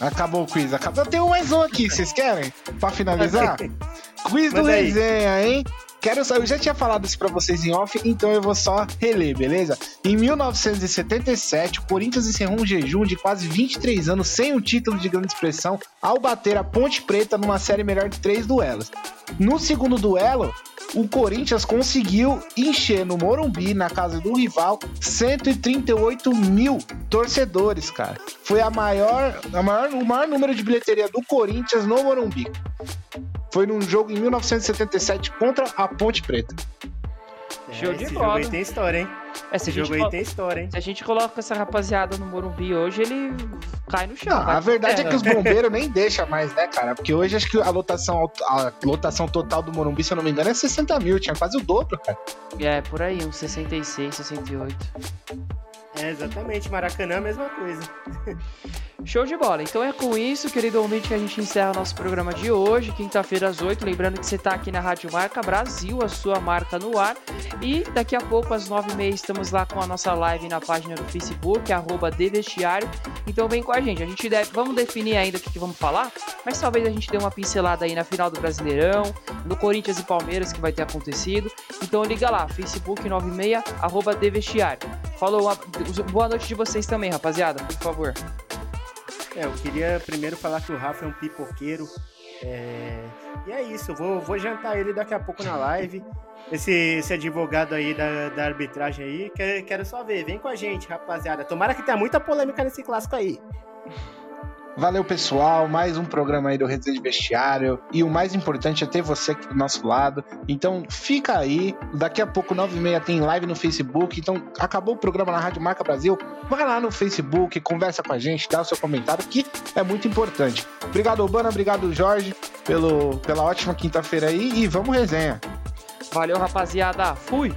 Acabou o quiz. Acabou. Eu tenho mais um aqui, vocês querem? Para finalizar? quiz do resenha, hein? Quero saber, eu já tinha falado isso para vocês em off, então eu vou só reler, beleza? Em 1977, o Corinthians encerrou um jejum de quase 23 anos sem um título de grande expressão ao bater a Ponte Preta numa série melhor de três duelos. No segundo duelo, o Corinthians conseguiu encher no Morumbi, na casa do rival, 138 mil torcedores, cara. Foi a maior, a maior, o maior número de bilheteria do Corinthians no Morumbi. Foi num jogo em 1977 contra a Ponte Preta. É, Show de esse bola. jogo aí tem história, hein? É, esse jogo aí tem história, hein? Se a gente coloca essa rapaziada no Morumbi hoje, ele cai no chão. Não, a verdade é que os bombeiros nem deixam mais, né, cara? Porque hoje acho que a lotação, a lotação total do Morumbi, se eu não me engano, é 60 mil. Tinha quase o dobro, cara. É, por aí, uns 66, 68. É, exatamente. Maracanã é a mesma coisa. Show de bola. Então é com isso, querido ouvinte, que a gente encerra nosso programa de hoje, quinta-feira às 8. Lembrando que você está aqui na Rádio Marca Brasil, a sua marca no ar. E daqui a pouco, às 9h30, estamos lá com a nossa live na página do Facebook, arroba. Então vem com a gente. A gente deve, vamos definir ainda o que, que vamos falar, mas talvez a gente dê uma pincelada aí na final do Brasileirão, no Corinthians e Palmeiras que vai ter acontecido. Então liga lá, Facebook 96, arroba Devestiário. Falou, boa noite de vocês também, rapaziada, por favor. É, eu queria primeiro falar que o Rafa é um pipoqueiro. É... E é isso, eu vou, vou jantar ele daqui a pouco na live. Esse, esse advogado aí da, da arbitragem aí, quero, quero só ver. Vem com a gente, rapaziada. Tomara que tenha muita polêmica nesse clássico aí. Valeu, pessoal. Mais um programa aí do Redes de Vestiário. E o mais importante é ter você aqui do nosso lado. Então, fica aí. Daqui a pouco, 9h30, tem live no Facebook. Então, acabou o programa na Rádio Marca Brasil. Vai lá no Facebook, conversa com a gente, dá o seu comentário, que é muito importante. Obrigado, Urbana. Obrigado, Jorge, pelo, pela ótima quinta-feira aí. E vamos resenha. Valeu, rapaziada. Fui!